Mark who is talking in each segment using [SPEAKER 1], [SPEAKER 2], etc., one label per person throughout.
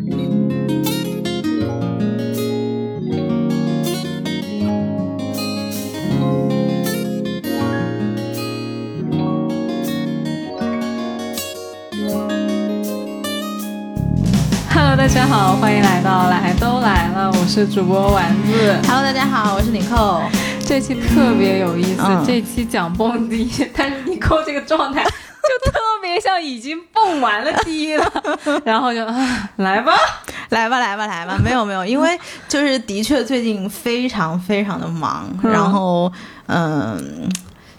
[SPEAKER 1] Hello，大家好，欢迎来到来都来了，我是主播丸子。
[SPEAKER 2] Hello，大家好，我是妮蔻。
[SPEAKER 1] 这期特别有意思，
[SPEAKER 2] 嗯
[SPEAKER 1] 这期讲蹦迪，但是你扣这个状态像已经蹦完了第一了，然后就啊来吧，
[SPEAKER 2] 来吧，来吧，来吧！没有没有，因为就是的确最近非常非常的忙，
[SPEAKER 1] 嗯
[SPEAKER 2] 然后嗯，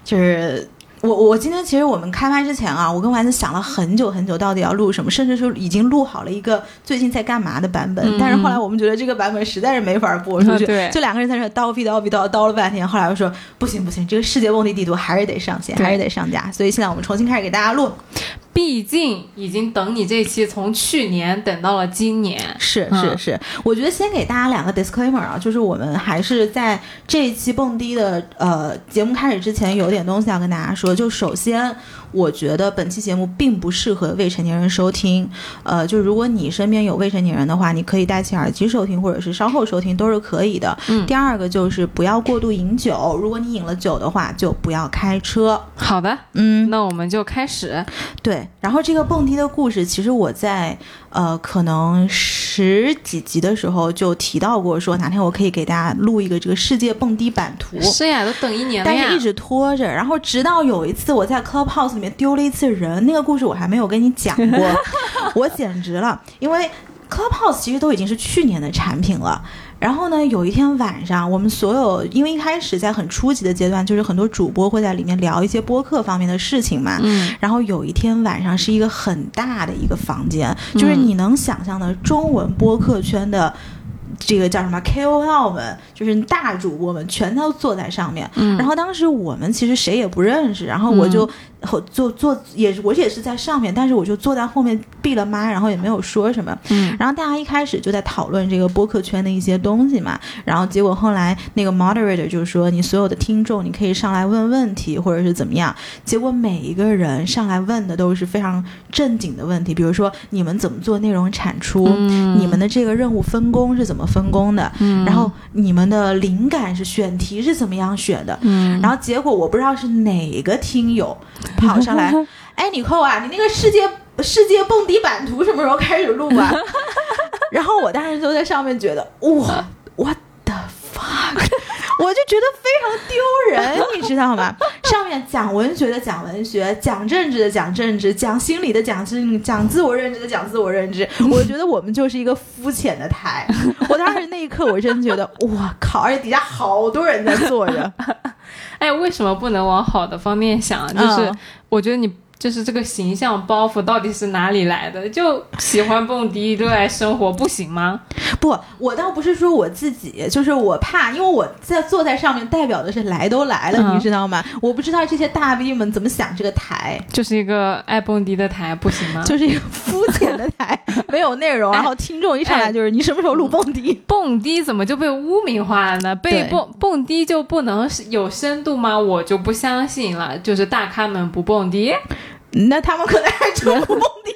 [SPEAKER 2] 就是。我我今天其实我们开麦之前啊，我跟丸子想了很久很久，到底要录什么，甚至是已经录好了一个最近在干嘛的版本。
[SPEAKER 1] 嗯
[SPEAKER 2] 但是后来我们觉得这个版本实在是没法播出去，
[SPEAKER 1] 对
[SPEAKER 2] 就两个人在这叨逼叨逼叨叨了半天。后来我说不行不行，这个世界蹦迪地图还是得上线，还是得上架。所以现在我们重新开始给大家录。
[SPEAKER 1] 毕竟已经等你这期从去年等到了今年，
[SPEAKER 2] 是
[SPEAKER 1] 嗯
[SPEAKER 2] 是是，我觉得先给大家两个 disclaimer 啊，就是我们还是在这一期蹦迪的呃节目开始之前，有点东西要跟大家说。就首先，我觉得本期节目并不适合未成年人收听，呃，就如果你身边有未成年人的话，你可以戴起耳机收听，或者是稍后收听都是可以的。
[SPEAKER 1] 嗯
[SPEAKER 2] 第二个就是不要过度饮酒，如果你饮了酒的话，就不要开车。
[SPEAKER 1] 好的，
[SPEAKER 2] 嗯，
[SPEAKER 1] 那我们就开始。
[SPEAKER 2] 对，然后这个蹦迪的故事，其实我在呃可能十几集的时候就提到过，说哪天我可以给大家录一个这个世界蹦迪版图。
[SPEAKER 1] 是呀，都等一年了呀，
[SPEAKER 2] 但是一直拖着，然后直到有一次我在 Clubhouse 里面丢了一次人，那个故事我还没有跟你讲过，我简直了，因为 Clubhouse 其实都已经是去年的产品了。然后呢，有一天晚上，我们所有因为一开始在很初级的阶段，就是很多主播会在里面聊一些播客方面的事情嘛。
[SPEAKER 1] 嗯，
[SPEAKER 2] 然后有一天晚上是一个很大的一个房间，就是你能想象的中文播客圈的。这个叫什么 KOL 们，就是大主播们，全都坐在上面。
[SPEAKER 1] 嗯
[SPEAKER 2] 然后当时我们其实谁也不认识，然后我就后坐坐也我也是在上面，但是我就坐在后面闭了麦，然后也没有说什么。
[SPEAKER 1] 嗯
[SPEAKER 2] 然后大家一开始就在讨论这个播客圈的一些东西嘛，然后结果后来那个 moderator 就说，你所有的听众你可以上来问问题，或者是怎么样。结果每一个人上来问的都是非常正经的问题，比如说你们怎么做内容产出，
[SPEAKER 1] 嗯
[SPEAKER 2] 你们的这个任务分工是怎么分工的，
[SPEAKER 1] 嗯
[SPEAKER 2] 然后你们的灵感是选题是怎么样选的。
[SPEAKER 1] 嗯，
[SPEAKER 2] 然后结果我不知道是哪个听友跑上来，哎，你扣啊，你那个世界世界蹦迪版图什么时候开始录啊？然后我当时就在上面觉得，哇，what the fuck，我就觉得非常丢人，你知道吗？上面讲文学的讲文学，讲政治的讲政治，讲心理的讲心理，讲自我认知的讲自我认知。我觉得我们就是一个肤浅的台。我当时那一刻，我真觉得，我靠！而且底下好多人在坐着。
[SPEAKER 1] 哎，为什么不能往好的方面想？就是
[SPEAKER 2] 嗯
[SPEAKER 1] 我觉得你就是这个形象包袱到底是哪里来的？就喜欢蹦迪，热爱生活，不行吗？
[SPEAKER 2] 不，我倒不是说我自己，就是我怕，因为我在坐在上面，代表的是来都来了，
[SPEAKER 1] 嗯
[SPEAKER 2] 你知道吗？我不知道这些大 V 们怎么想这个台，
[SPEAKER 1] 就是一个爱蹦迪的台，不行吗？
[SPEAKER 2] 就是一个肤浅的台，没有内容，然后听众一上来就是你什么时候录蹦迪？
[SPEAKER 1] 蹦迪怎么就被污名化了呢？被蹦蹦迪就不能有深度吗？我就不相信了。就是大咖们不蹦迪，
[SPEAKER 2] 那他们可能还真不蹦迪。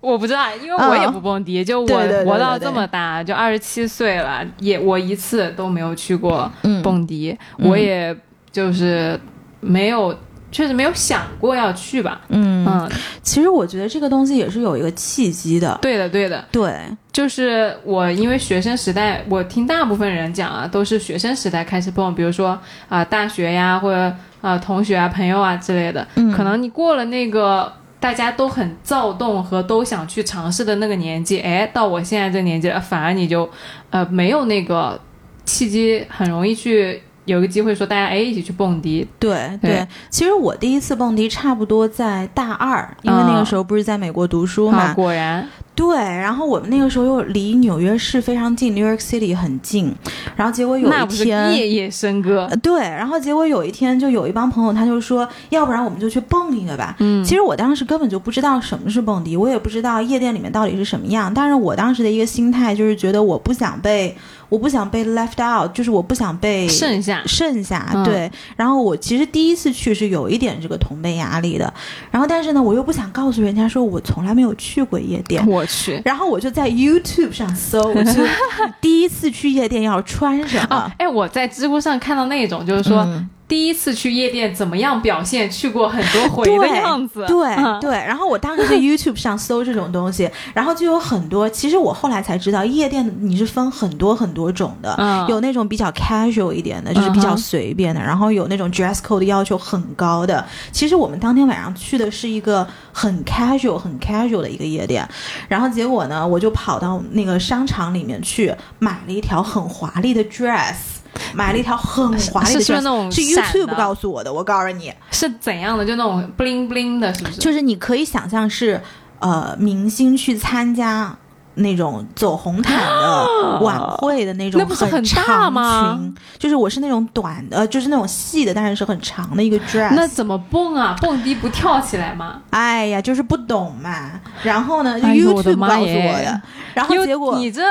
[SPEAKER 1] 我不知道，因为我也不蹦迪。就我活到这么大，就二十七岁了，也我一次都没有去过
[SPEAKER 2] 嗯
[SPEAKER 1] 蹦迪，
[SPEAKER 2] 嗯
[SPEAKER 1] 我也就是没有，确实没有想过要去吧。
[SPEAKER 2] 嗯，
[SPEAKER 1] 嗯，
[SPEAKER 2] 其实我觉得这个东西也是有一个契机的。
[SPEAKER 1] 对的，对的。
[SPEAKER 2] 对，
[SPEAKER 1] 就是我，因为学生时代，我听大部分人讲啊，都是学生时代开始蹦，比如说啊、大学呀，或者啊、同学啊、朋友啊之类的。
[SPEAKER 2] 嗯
[SPEAKER 1] 可能你过了那个大家都很躁动和都想去尝试的那个年纪，哎，到我现在这年纪了，反而你就呃没有那个契机，很容易去有一个机会说大家哎一起去蹦迪。
[SPEAKER 2] 对
[SPEAKER 1] 对。
[SPEAKER 2] 对，其实我第一次蹦迪差不多在大二，因为那个时候不是在美国读书嘛，
[SPEAKER 1] 啊，果然，
[SPEAKER 2] 对，然后我们那个时候又离纽约市非常近，New York City 很近，然后结果有一天。
[SPEAKER 1] 夜夜笙歌
[SPEAKER 2] 呃，对，然后结果有一天，就有一帮朋友，他就说，要不然我们就去蹦一个吧。
[SPEAKER 1] 嗯
[SPEAKER 2] 其实我当时根本就不知道什么是蹦迪，我也不知道夜店里面到底是什么样。但是我当时的一个心态就是觉得我不想被，我不想被 left out，就是我不想被
[SPEAKER 1] 剩下
[SPEAKER 2] 剩下，
[SPEAKER 1] 嗯
[SPEAKER 2] 对。然后我其实第一次去是有一点这个同辈压力的，然后但是呢，我又不想告诉人家说我从来没有去过夜店，
[SPEAKER 1] 我我去。
[SPEAKER 2] 然后我就在 YouTube 上搜，我就 第一次去夜店要穿什么？
[SPEAKER 1] 哎，我在知乎上看到那种，就是说。
[SPEAKER 2] 嗯
[SPEAKER 1] 第一次去夜店怎么样表现？去过很多回的样子，
[SPEAKER 2] 对
[SPEAKER 1] 嗯
[SPEAKER 2] 对。然后我当时在 YouTube 上搜这种东西，然后就有很多。其实我后来才知道，夜店你是分很多很多种的，
[SPEAKER 1] 嗯
[SPEAKER 2] 有那种比较 casual 一点的，就是比较随便的，然后有那种 dress code 要求很高的。其实我们当天晚上去的是一个很 casual、很 casual 的一个夜店，然后结果呢，我就跑到那个商场里面去买了一条很华丽的 dress。买了一条很华丽的
[SPEAKER 1] 是那种
[SPEAKER 2] 是 YouTube 告诉我的。我告诉你，
[SPEAKER 1] 是怎样的？就那种 bling bling 的，是不是？
[SPEAKER 2] 就是你可以想象是呃明星去参加那种走红毯的晚会的那种
[SPEAKER 1] 那不是很大
[SPEAKER 2] 长
[SPEAKER 1] 吗
[SPEAKER 2] 裙，就是我是那种短的，呃就是那种细的，但是是很长的一个 dress。
[SPEAKER 1] 那怎么蹦啊？蹦迪不跳起来吗？
[SPEAKER 2] 哎呀，就是不懂嘛。然后呢，YouTube 告诉我的，然后结果
[SPEAKER 1] 你这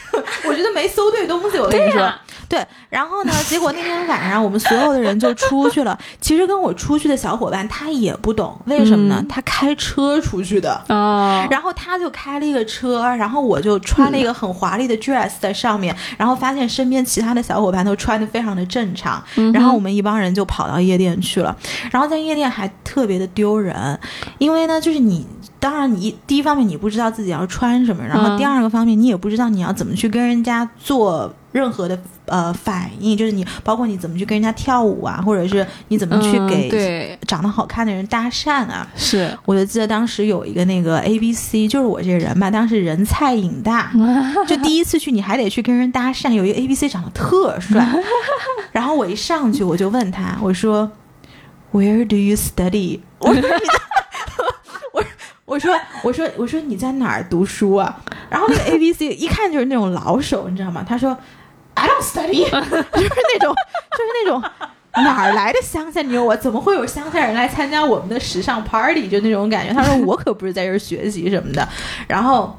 [SPEAKER 2] 我觉得没搜对东西，我跟你说。
[SPEAKER 1] 对，
[SPEAKER 2] 然后呢？结果那天晚上我们所有的人就出去了。其实跟我出去的小伙伴他也不懂，为什么呢？
[SPEAKER 1] 嗯
[SPEAKER 2] 他开车出去的。
[SPEAKER 1] 哦，
[SPEAKER 2] 然后他就开了一个车，然后我就穿了一个很华丽的 dress 在上面，然后发现身边其他的小伙伴都穿的非常的正常，
[SPEAKER 1] 嗯
[SPEAKER 2] 然后我们一帮人就跑到夜店去了，然后在夜店还特别的丢人，因为呢，就是你。当然你，第一方面你不知道自己要穿什么，然后
[SPEAKER 1] 嗯
[SPEAKER 2] 第二个方面你也不知道你要怎么去跟人家做任何的呃反应，就是你包括你怎么去跟人家跳舞啊，或者是你怎么去
[SPEAKER 1] 嗯
[SPEAKER 2] 给长得好看的人搭讪啊。
[SPEAKER 1] 是
[SPEAKER 2] 我就记得当时有一个那个 A B C，就是我这个人吧，当时人菜瘾大，就第一次去你还得去跟人搭讪。有一个 A B C 长得特帅，然后我一上去我就问他，我说 Where do you study？我说你在，我说我说我说你在哪儿读书啊？然后那个 A B C 一看就是那种老手，你知道吗？他说 I don't study，就是那种就是那种。哪儿来的乡下妞啊？怎么会有乡下人来参加我们的时尚 party？就那种感觉。他说我可不是在这儿学习什么的。然后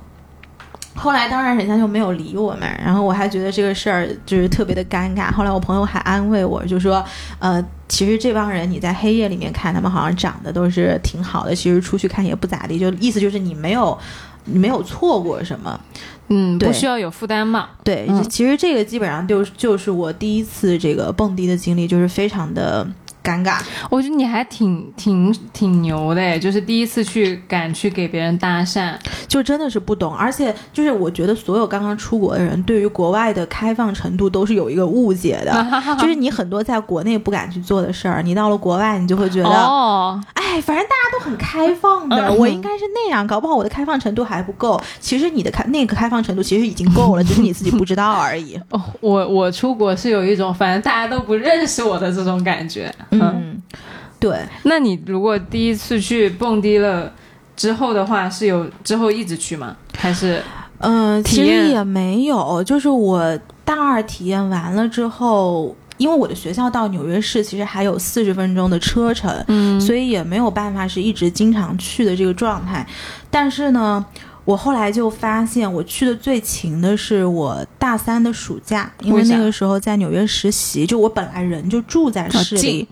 [SPEAKER 2] 后来当然人家就没有理我们，然后我还觉得这个事儿就是特别的尴尬。后来我朋友还安慰我，就说呃，其实这帮人你在黑夜里面看他们好像长得都是挺好的，其实出去看也不咋地。就意思就是你没有你没有错过什么。
[SPEAKER 1] 嗯，
[SPEAKER 2] 对
[SPEAKER 1] 不需要有负担嘛。
[SPEAKER 2] 对，
[SPEAKER 1] 嗯
[SPEAKER 2] 其实这个基本上就就是我第一次这个蹦迪的经历，就是非常的尴尬。
[SPEAKER 1] 我觉得你还挺挺挺牛的，就是第一次去敢去给别人搭讪。
[SPEAKER 2] 就真的是不懂，而且就是我觉得所有刚刚出国的人对于国外的开放程度都是有一个误解的，就是你很多在国内不敢去做的事儿，你到了国外你就会觉得，
[SPEAKER 1] 哦，
[SPEAKER 2] 哎，反正大家都很开放的，
[SPEAKER 1] 嗯
[SPEAKER 2] 我应该是那样，搞不好我的开放程度还不够。其实你的开那个开放程度其实已经够了，只是你自己不知道而已。
[SPEAKER 1] 哦，我我出国是有一种反正大家都不认识我的这种感觉。
[SPEAKER 2] 嗯，对。
[SPEAKER 1] 那你如果第一次去蹦迪了之后的话，是有之后一直去吗？还是
[SPEAKER 2] 嗯，其实也没有，就是我大二体验完了之后，因为我的学校到纽约市其实还有四十分钟的车程，
[SPEAKER 1] 嗯
[SPEAKER 2] 所以也没有办法是一直经常去的这个状态。但是呢，我后来就发现，我去的最勤的是我大三的暑假，因为那个时候在纽约实习，就我本来人就住在市里。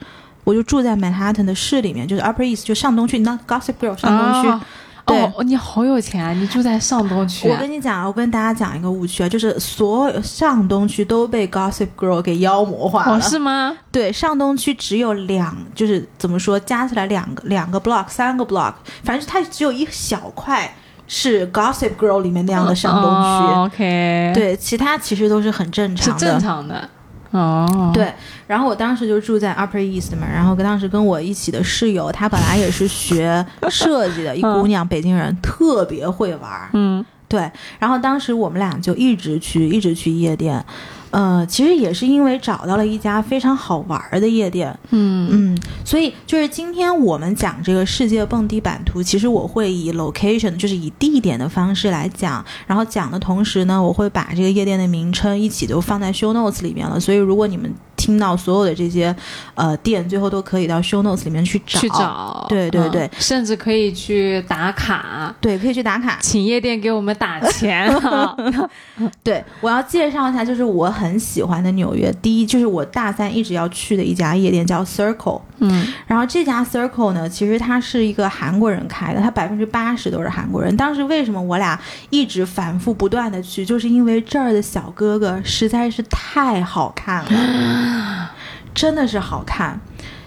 [SPEAKER 2] 我就住在曼哈顿的市里面，就是 Upper East，就上东区，那 Gossip Girl 上东区。
[SPEAKER 1] 哦
[SPEAKER 2] 对
[SPEAKER 1] 哦，你好有钱啊！你住在上东区
[SPEAKER 2] 我
[SPEAKER 1] 啊、
[SPEAKER 2] 跟你讲，我跟大家讲一个误区啊，就是所有上东区都被 Gossip Girl 给妖魔化了。
[SPEAKER 1] 哦，是吗？
[SPEAKER 2] 对，上东区只有两，就是怎么说，加起来两个两个 block，三个 block，反正它只有一小块是 Gossip Girl 里面那样的上东区。
[SPEAKER 1] 哦、OK，，
[SPEAKER 2] 对，其他其实都是很正常的。
[SPEAKER 1] 正常的。哦，
[SPEAKER 2] 对，然后我当时就住在 Upper East 嘛，然后跟当时跟我一起的室友，她本来也是学设计的，一姑娘，北京人，特别会玩儿。
[SPEAKER 1] 嗯，
[SPEAKER 2] 对，然后当时我们俩就一直去，一直去夜店，呃，其实也是因为找到了一家非常好玩儿的夜店，
[SPEAKER 1] 嗯
[SPEAKER 2] 嗯，所以就是今天我们讲这个世界蹦迪版图，其实我会以 location，就是以地点的方式来讲，然后讲的同时呢，我会把这个夜店的名称一起都放在 show notes 里面了，所以如果你们听听到所有的这些呃店，最后都可以到 show notes 里面去找。
[SPEAKER 1] 去找，
[SPEAKER 2] 对对对
[SPEAKER 1] 嗯甚至可以去打卡，
[SPEAKER 2] 对，可以去打卡。
[SPEAKER 1] 请夜店给我们打钱啊！
[SPEAKER 2] 对，我要介绍一下，就是我很喜欢的纽约第一，就是我大三一直要去的一家夜店，叫 Circle。
[SPEAKER 1] 嗯
[SPEAKER 2] 然后这家 Circle 呢，其实它是一个韩国人开的，它百分之八十都是韩国人。当时为什么我俩一直反复不断的去，就是因为这儿的小哥哥实在是太好看了，真的是好看。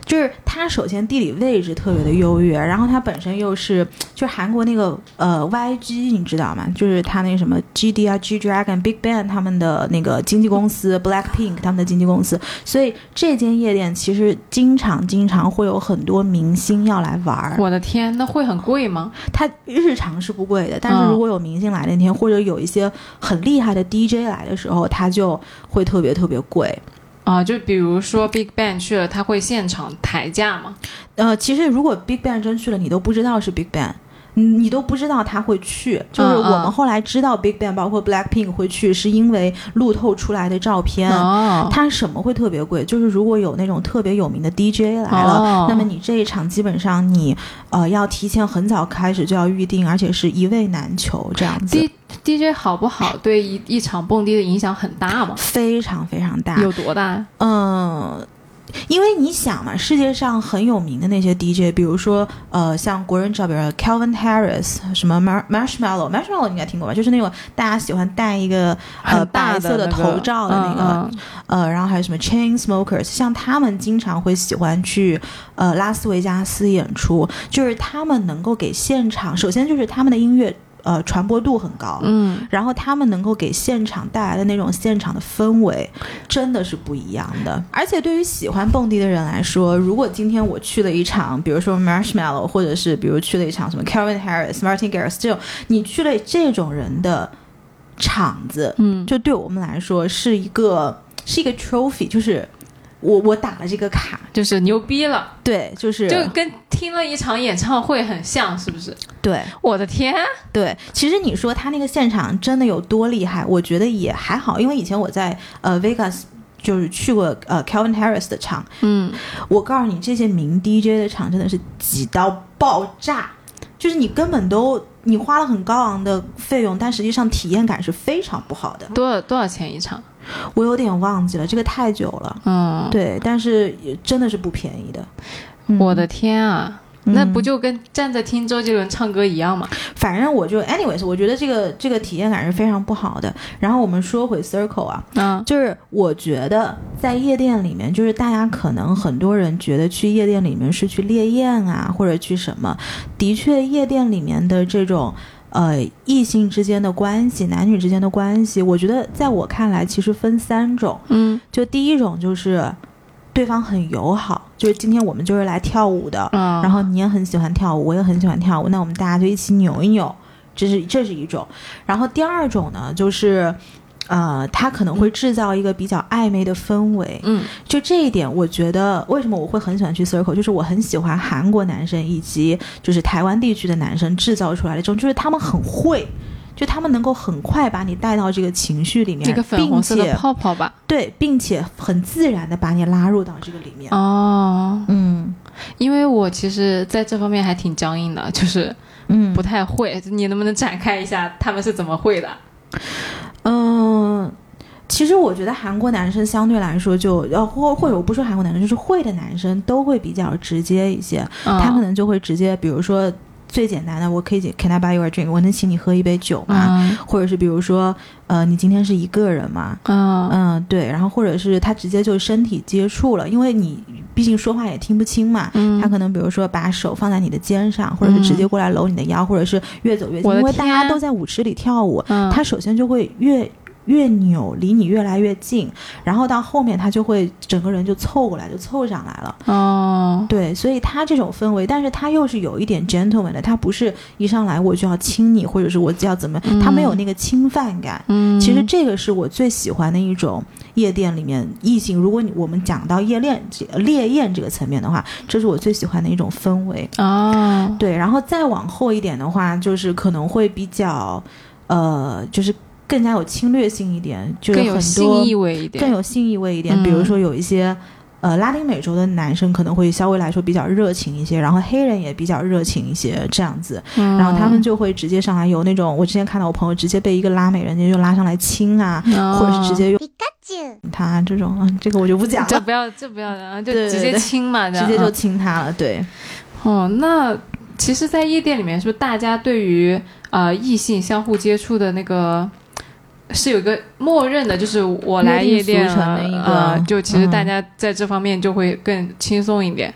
[SPEAKER 2] 就是它首先地理位置特别的优越，然后它本身又是就是韩国那个呃 YG 你知道吗？就是它那什么 GD 啊 G Dragon、Big Bang 他们的那个经纪公司 Blackpink 他们的经纪公司，所以这间夜店其实经常经常会有很多明星要来玩儿。
[SPEAKER 1] 我的天，那会很贵吗？
[SPEAKER 2] 它日常是不贵的，但是
[SPEAKER 1] 嗯
[SPEAKER 2] 如果有明星来那天，或者有一些很厉害的 DJ 来的时候，它就会特别特别贵。
[SPEAKER 1] 啊，就比如说 Big Bang 去了，他会现场抬价吗？
[SPEAKER 2] 呃，其实如果 Big Bang 真去了，你都不知道是 Big Bang。你你都不知道他会去，就是我们后来知道 Big Bang 包括 Blackpink 会去，是因为路透出来的照片。
[SPEAKER 1] 哦，
[SPEAKER 2] 它什么会特别贵？就是如果有那种特别有名的 DJ 来了，
[SPEAKER 1] 哦
[SPEAKER 2] 那么你这一场基本上你呃要提前很早开始就要预定，而且是一位难求这样子
[SPEAKER 1] ，D DJ 好不好，对一一场蹦迪的影响很大吗？
[SPEAKER 2] 非常非常大。
[SPEAKER 1] 有多大？
[SPEAKER 2] 嗯，因为你想嘛，世界上很有名的那些 DJ，比如说呃，像国人这边的 Calvin Harris，什么 Mar Marshmallow，Marshmallow 你应该听过吧？就是那种大家喜欢戴一个呃白色的头罩的那个，
[SPEAKER 1] 嗯嗯
[SPEAKER 2] 呃，然后还有什么 Chain Smokers，像他们经常会喜欢去呃拉斯维加斯演出，就是他们能够给现场，首先就是他们的音乐呃传播度很高，
[SPEAKER 1] 嗯，
[SPEAKER 2] 然后他们能够给现场带来的那种现场的氛围，真的是不一样的。而且对于喜欢蹦迪的人来说，如果今天我去了一场，比如说 Marshmallow，或者是比如去了一场什么 Calvin Harris、Martin Garrix 这种，你去了这种人的场子，
[SPEAKER 1] 嗯，
[SPEAKER 2] 就对我们来说是一个是一个 trophy，就是我我打了这个卡，
[SPEAKER 1] 就是牛逼了，
[SPEAKER 2] 对，就是
[SPEAKER 1] 就跟听了一场演唱会很像，是不是？
[SPEAKER 2] 对。
[SPEAKER 1] 我的天，
[SPEAKER 2] 对，其实你说他那个现场真的有多厉害，我觉得也还好，因为以前我在呃 Vegas 就是去过呃 Calvin Harris 的场，
[SPEAKER 1] 嗯，
[SPEAKER 2] 我告诉你，这些名 DJ 的场真的是挤到爆炸，就是你根本都你花了很高昂的费用，但实际上体验感是非常不好的。
[SPEAKER 1] 多少多少钱一场？
[SPEAKER 2] 我有点忘记了，这个太久了。
[SPEAKER 1] 嗯，
[SPEAKER 2] 对，但是也真的是不便宜的。嗯
[SPEAKER 1] 我的天啊！那不
[SPEAKER 2] 嗯
[SPEAKER 1] 就跟站着听周杰伦唱歌一样吗？
[SPEAKER 2] 反正我就 anyways，我觉得这个这个体验感是非常不好的。然后我们说回 Circle 啊，
[SPEAKER 1] 嗯
[SPEAKER 2] 就是我觉得在夜店里面，就是大家可能很多人觉得去夜店里面是去猎艳啊，或者去什么。的确，夜店里面的这种呃异性之间的关系、男女之间的关系，我觉得在我看来其实分三种。
[SPEAKER 1] 嗯
[SPEAKER 2] 就第一种就是对方很友好，就是今天我们就是来跳舞的，
[SPEAKER 1] 嗯，
[SPEAKER 2] 然后你也很喜欢跳舞，我也很喜欢跳舞，那我们大家就一起扭一扭，这是这是一种。然后第二种呢，就是。呃，他可能会制造一个比较暧昧的氛围，
[SPEAKER 1] 嗯
[SPEAKER 2] 就这一点，我觉得为什么我会很喜欢去 Circle，就是我很喜欢韩国男生以及就是台湾地区的男生制造出来的这种，就是他们很会，就他们能够很快把你带到这个情绪里面，
[SPEAKER 1] 这个粉红色的泡泡吧。
[SPEAKER 2] 对，并且很自然的把你拉入到这个里面。
[SPEAKER 1] 哦，
[SPEAKER 2] 嗯
[SPEAKER 1] 因为我其实在这方面还挺僵硬的，就是
[SPEAKER 2] 嗯
[SPEAKER 1] 不太会。你能不能展开一下他们是怎么会的？
[SPEAKER 2] 嗯，其实我觉得韩国男生相对来说就呃或或者我不说韩国男生，就是会的男生都会比较直接一些，
[SPEAKER 1] 嗯。
[SPEAKER 2] 他可能就会直接，比如说最简单的，我可以请 Can I buy you a drink？我能请你喝一杯酒吗？
[SPEAKER 1] 嗯。
[SPEAKER 2] 或者是比如说，呃，你今天是一个人吗？
[SPEAKER 1] 嗯。
[SPEAKER 2] 嗯，对，然后或者是他直接就身体接触了，因为你毕竟说话也听不清嘛，
[SPEAKER 1] 嗯。
[SPEAKER 2] 他可能比如说把手放在你的肩上，或者是直接过来搂你的腰，或者是越走越近，因为大家都在舞池里跳舞，
[SPEAKER 1] 嗯。
[SPEAKER 2] 他首先就会越越扭，离你越来越近，然后到后面他就会整个人就凑过来，就凑上来了。
[SPEAKER 1] 哦
[SPEAKER 2] 对，所以他这种氛围，但是他又是有一点 gentleman 的，他不是一上来我就要亲你，或者是我就要怎么，他没有那个侵犯感。
[SPEAKER 1] 嗯，
[SPEAKER 2] 其实这个是我最喜欢的一种夜店里面异性。如果你我们讲到夜恋这烈焰这个层面的话，这是我最喜欢的一种氛围。
[SPEAKER 1] 哦
[SPEAKER 2] 对，然后再往后一点的话，就是可能会比较，呃，就是更加有侵略性一点，就是
[SPEAKER 1] 更有
[SPEAKER 2] 很
[SPEAKER 1] 性意味一点，
[SPEAKER 2] 更有性意味一点。
[SPEAKER 1] 嗯。
[SPEAKER 2] 比如说有一些呃拉丁美洲的男生可能会稍微来说比较热情一些，然后黑人也比较热情一些这样子，
[SPEAKER 1] 嗯，
[SPEAKER 2] 然后他们就会直接上来有那种，我之前看到我朋友直接被一个拉美人家就拉上来亲啊，
[SPEAKER 1] 哦
[SPEAKER 2] 或者是直接用他这种，嗯这个我就不讲了，
[SPEAKER 1] 就不要就不要啊，就直接亲嘛，
[SPEAKER 2] 直接就
[SPEAKER 1] 嗯
[SPEAKER 2] 亲他了，对。
[SPEAKER 1] 哦，那其实，在夜店里面，是不是大家对于呃异性相互接触的那个是有一个默认的，就是我来夜店了呃，就其实
[SPEAKER 2] 嗯
[SPEAKER 1] 大家在这方面就会更轻松一点。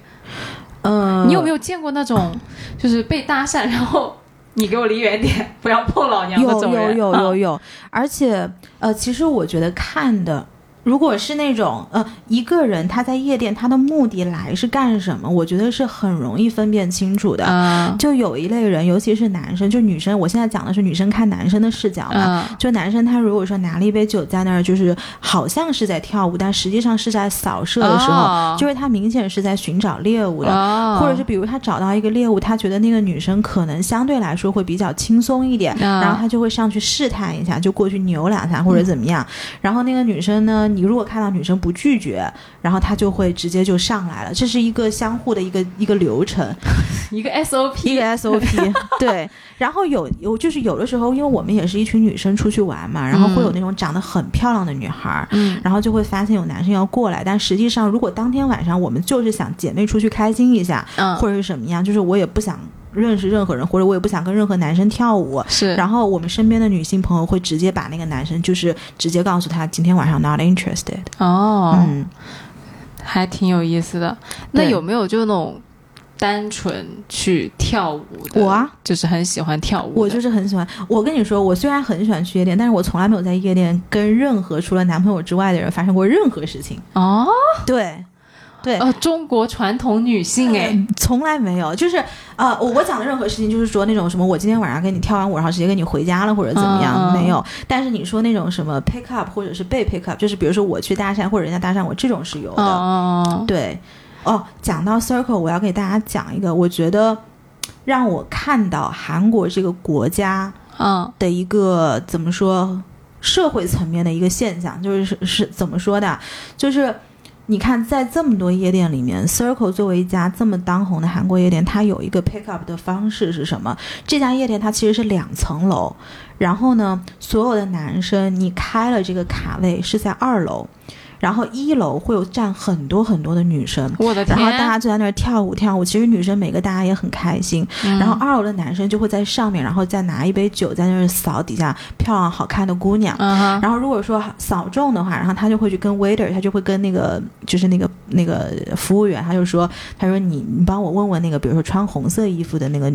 [SPEAKER 2] 嗯，
[SPEAKER 1] 你有没有见过那种就是被搭讪，然后你给我离远点，不要碰老娘的这
[SPEAKER 2] 有有
[SPEAKER 1] 种人？啊
[SPEAKER 2] 有有有，而且呃，其实我觉得看的。如果是那种呃一个人他在夜店，他的目的来是干什么？我觉得是很容易分辨清楚的。
[SPEAKER 1] 嗯
[SPEAKER 2] 就有一类人，尤其是男生，就女生，我现在讲的是女生看男生的视角嘛。
[SPEAKER 1] 嗯
[SPEAKER 2] 就男生他如果说拿了一杯酒在那儿，就是好像是在跳舞，但实际上是在扫射的时候，
[SPEAKER 1] 哦
[SPEAKER 2] 就是他明显是在寻找猎物的。
[SPEAKER 1] 哦
[SPEAKER 2] 或者是比如他找到一个猎物，他觉得那个女生可能相对来说会比较轻松一点，
[SPEAKER 1] 啊
[SPEAKER 2] 然后他就会上去试探一下，就过去扭两下或者怎么样。然后那个女生呢，你如果看到女生不拒绝，然后他就会直接就上来了，这是一个相互的一个一个流程。
[SPEAKER 1] 一个 SOP 一
[SPEAKER 2] 个 SOP，对。然后有有就是有的时候，因为我们也是一群女生出去玩嘛，然后会有那种长得很漂亮的女孩儿。
[SPEAKER 1] 嗯
[SPEAKER 2] 然后就会发现有男生要过来，但实际上，如果当天晚上我们就是想姐妹出去开心一下，
[SPEAKER 1] 嗯
[SPEAKER 2] 或者是什么样，就是我也不想认识任何人，或者我也不想跟任何男生跳舞。
[SPEAKER 1] 是，
[SPEAKER 2] 然后我们身边的女性朋友会直接把那个男生，就是直接告诉他今天晚上 not interested。
[SPEAKER 1] 哦，
[SPEAKER 2] 嗯，
[SPEAKER 1] 还挺有意思的。那有没有就那种单纯去跳舞的？
[SPEAKER 2] 我啊，
[SPEAKER 1] 就是很喜欢跳舞。
[SPEAKER 2] 我就是很喜欢。我跟你说，我虽然很喜欢去夜店，但是我从来没有在夜店跟任何除了男朋友之外的人发生过任何事情。
[SPEAKER 1] 哦，
[SPEAKER 2] 对，对。
[SPEAKER 1] 呃，中国传统女性哎，
[SPEAKER 2] 嗯从来没有，就是呃，我我讲的任何事情，就是说那种什么，我今天晚上跟你跳完舞，然后直接跟你回家了，或者怎么样，没有。但是你说那种什么 pick up，或者是被 pick up，就是比如说我去搭讪，或者人家搭讪我，这种是有的。
[SPEAKER 1] 哦，
[SPEAKER 2] 对，哦，讲到 circle，我要给大家讲一个，我觉得让我看到韩国这个国家
[SPEAKER 1] 嗯
[SPEAKER 2] 的一个怎么说社会层面的一个现象，就是是是怎么说的，就是。你看，在这么多夜店里面，Circle 作为一家这么当红的韩国夜店，它有一个 pick up 的方式是什么？这家夜店它其实是两层楼，然后呢，所有的男生你开了这个卡位是在二楼，然后一楼会有站很多很多的女生，
[SPEAKER 1] 我的天，
[SPEAKER 2] 然后大家就在那儿跳舞跳舞，其实女生每个大家也很开心，
[SPEAKER 1] 嗯。
[SPEAKER 2] 然后二楼的男生就会在上面，然后再拿一杯酒在那儿扫底下漂亮好看的姑娘。
[SPEAKER 1] 嗯，
[SPEAKER 2] 然后如果说扫中的话，然后他就会去跟 waiter，他就会跟那个就是那个那个服务员，他就说，他说你你帮我问问那个，比如说穿红色衣服的那个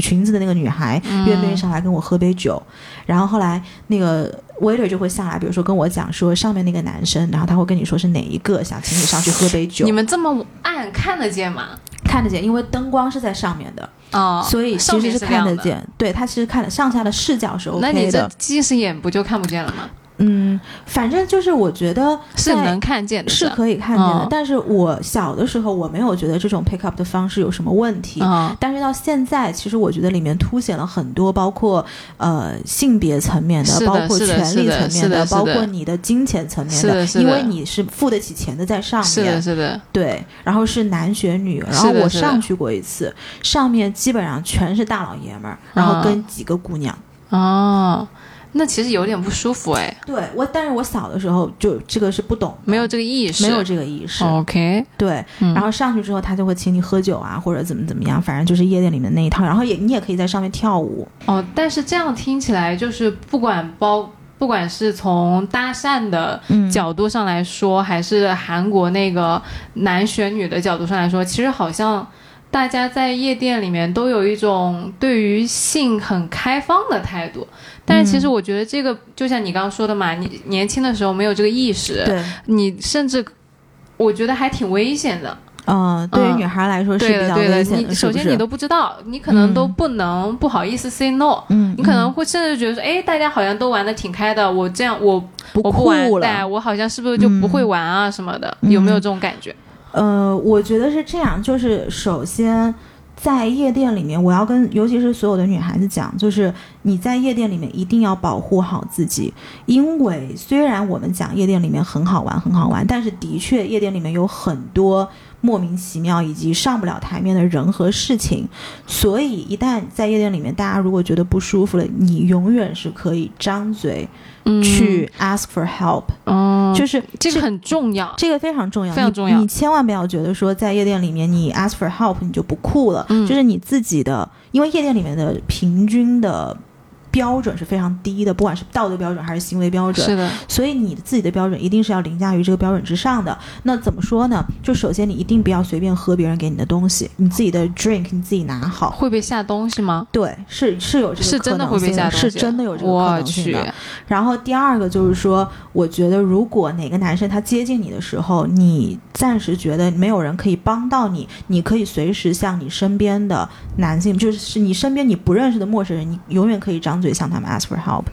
[SPEAKER 2] 裙子的那个女孩，
[SPEAKER 1] 嗯。
[SPEAKER 2] 愿不愿意上来跟我喝杯酒？然后后来那个 waiter 就会下来，比如说跟我讲说上面那个男生，然后他会跟你说是哪一个，想请你上去喝杯酒。
[SPEAKER 1] 你们这么暗看得见吗？
[SPEAKER 2] 看得见，因为灯光是在上面的，
[SPEAKER 1] 哦，
[SPEAKER 2] 所以其实
[SPEAKER 1] 是看。
[SPEAKER 2] 得见。对，他其实看得上下的视角是
[SPEAKER 1] 那你
[SPEAKER 2] OK
[SPEAKER 1] 这
[SPEAKER 2] 的。
[SPEAKER 1] 近视眼不就看不见了吗？
[SPEAKER 2] 嗯，反正就是我觉得
[SPEAKER 1] 是能看见的，
[SPEAKER 2] 是可以看见的，
[SPEAKER 1] 嗯。
[SPEAKER 2] 但是我小的时候我没有觉得这种 pick up 的方式有什么问题。
[SPEAKER 1] 嗯。
[SPEAKER 2] 但是到现在，其实我觉得里面凸显了很多，包括呃性别层面
[SPEAKER 1] 是的
[SPEAKER 2] 包括权力层面
[SPEAKER 1] 的
[SPEAKER 2] 包括你的金钱层面
[SPEAKER 1] 是的的。
[SPEAKER 2] 因为你是付得起钱的在上面。
[SPEAKER 1] 是的，是的，
[SPEAKER 2] 对，然后是男选女，然后我上去过一次，上面基本上全是大老爷们儿，然后
[SPEAKER 1] 啊
[SPEAKER 2] 跟几个姑娘。
[SPEAKER 1] 哦，那其实有点不舒服哎，
[SPEAKER 2] 对我，但是我小的时候就这个是不懂，
[SPEAKER 1] 没有这个意识，
[SPEAKER 2] 没有这个意识。
[SPEAKER 1] OK，
[SPEAKER 2] 对，
[SPEAKER 1] 嗯
[SPEAKER 2] 然后上去之后，他就会请你喝酒啊，或者怎么怎么样，反正就是夜店里面那一套。然后也你也可以在上面跳舞。
[SPEAKER 1] 哦，但是这样听起来就是不管包。不管是从搭讪的
[SPEAKER 2] 嗯
[SPEAKER 1] 角度上来说，还是韩国那个男选女的角度上来说，其实好像大家在夜店里面都有一种对于性很开放的态度。但是其实我觉得这个，就像你刚刚说的嘛，你年轻的时候没有这个意识，
[SPEAKER 2] 对，
[SPEAKER 1] 你甚至我觉得还挺危险的。
[SPEAKER 2] 嗯、对于
[SPEAKER 1] 嗯
[SPEAKER 2] 女孩来说是
[SPEAKER 1] 对的，
[SPEAKER 2] 比较
[SPEAKER 1] 对的。
[SPEAKER 2] 危险的，
[SPEAKER 1] 你首先你都不知道，你可能都
[SPEAKER 2] 嗯
[SPEAKER 1] 不能不好意思 say no。
[SPEAKER 2] 嗯，
[SPEAKER 1] 你可能
[SPEAKER 2] 嗯
[SPEAKER 1] 会甚至觉得说，哎，大家好像都玩的挺开的，我这样我
[SPEAKER 2] 不
[SPEAKER 1] 我不玩
[SPEAKER 2] 酷
[SPEAKER 1] 对，
[SPEAKER 2] 了。
[SPEAKER 1] 我好像是不是就不会玩啊什么的？
[SPEAKER 2] 嗯
[SPEAKER 1] 有没有这种感觉？
[SPEAKER 2] 呃，我觉得是这样，就是首先在夜店里面，我要跟尤其是所有的女孩子讲，就是你在夜店里面一定要保护好自己，因为虽然我们讲夜店里面很好玩，很好玩，但是的确夜店里面有很多莫名其妙以及上不了台面的人和事情，所以一旦在夜店里面，大家如果觉得不舒服了，你永远是可以张嘴去 ask for help，、
[SPEAKER 1] 嗯，
[SPEAKER 2] 就是
[SPEAKER 1] 这个很重要。
[SPEAKER 2] 这个非常重要，你
[SPEAKER 1] 非常重要。
[SPEAKER 2] 你千万不要觉得说在夜店里面你 ask for help 你就不酷了，
[SPEAKER 1] 嗯。
[SPEAKER 2] 就是你自己的，因为夜店里面的平均的标准是非常低的，不管是道德标准还是行为标准。
[SPEAKER 1] 是的，
[SPEAKER 2] 所以你自己的标准一定是要凌驾于这个标准之上的。那怎么说呢？就首先你一定不要随便喝别人给你的东西，你自己的 drink 你自己拿好。
[SPEAKER 1] 会被下东西吗？
[SPEAKER 2] 对，是是有这个
[SPEAKER 1] 是真的会被下东西，
[SPEAKER 2] 是真的有这个可
[SPEAKER 1] 我
[SPEAKER 2] 能性，的。然后第二个就是说，我觉得如果哪个男生他接近你的时候，你暂时觉得没有人可以帮到你，你可以随时向你身边的男性，就是你身边你不认识的陌生人，你永远可以张嘴向他们 ask for help。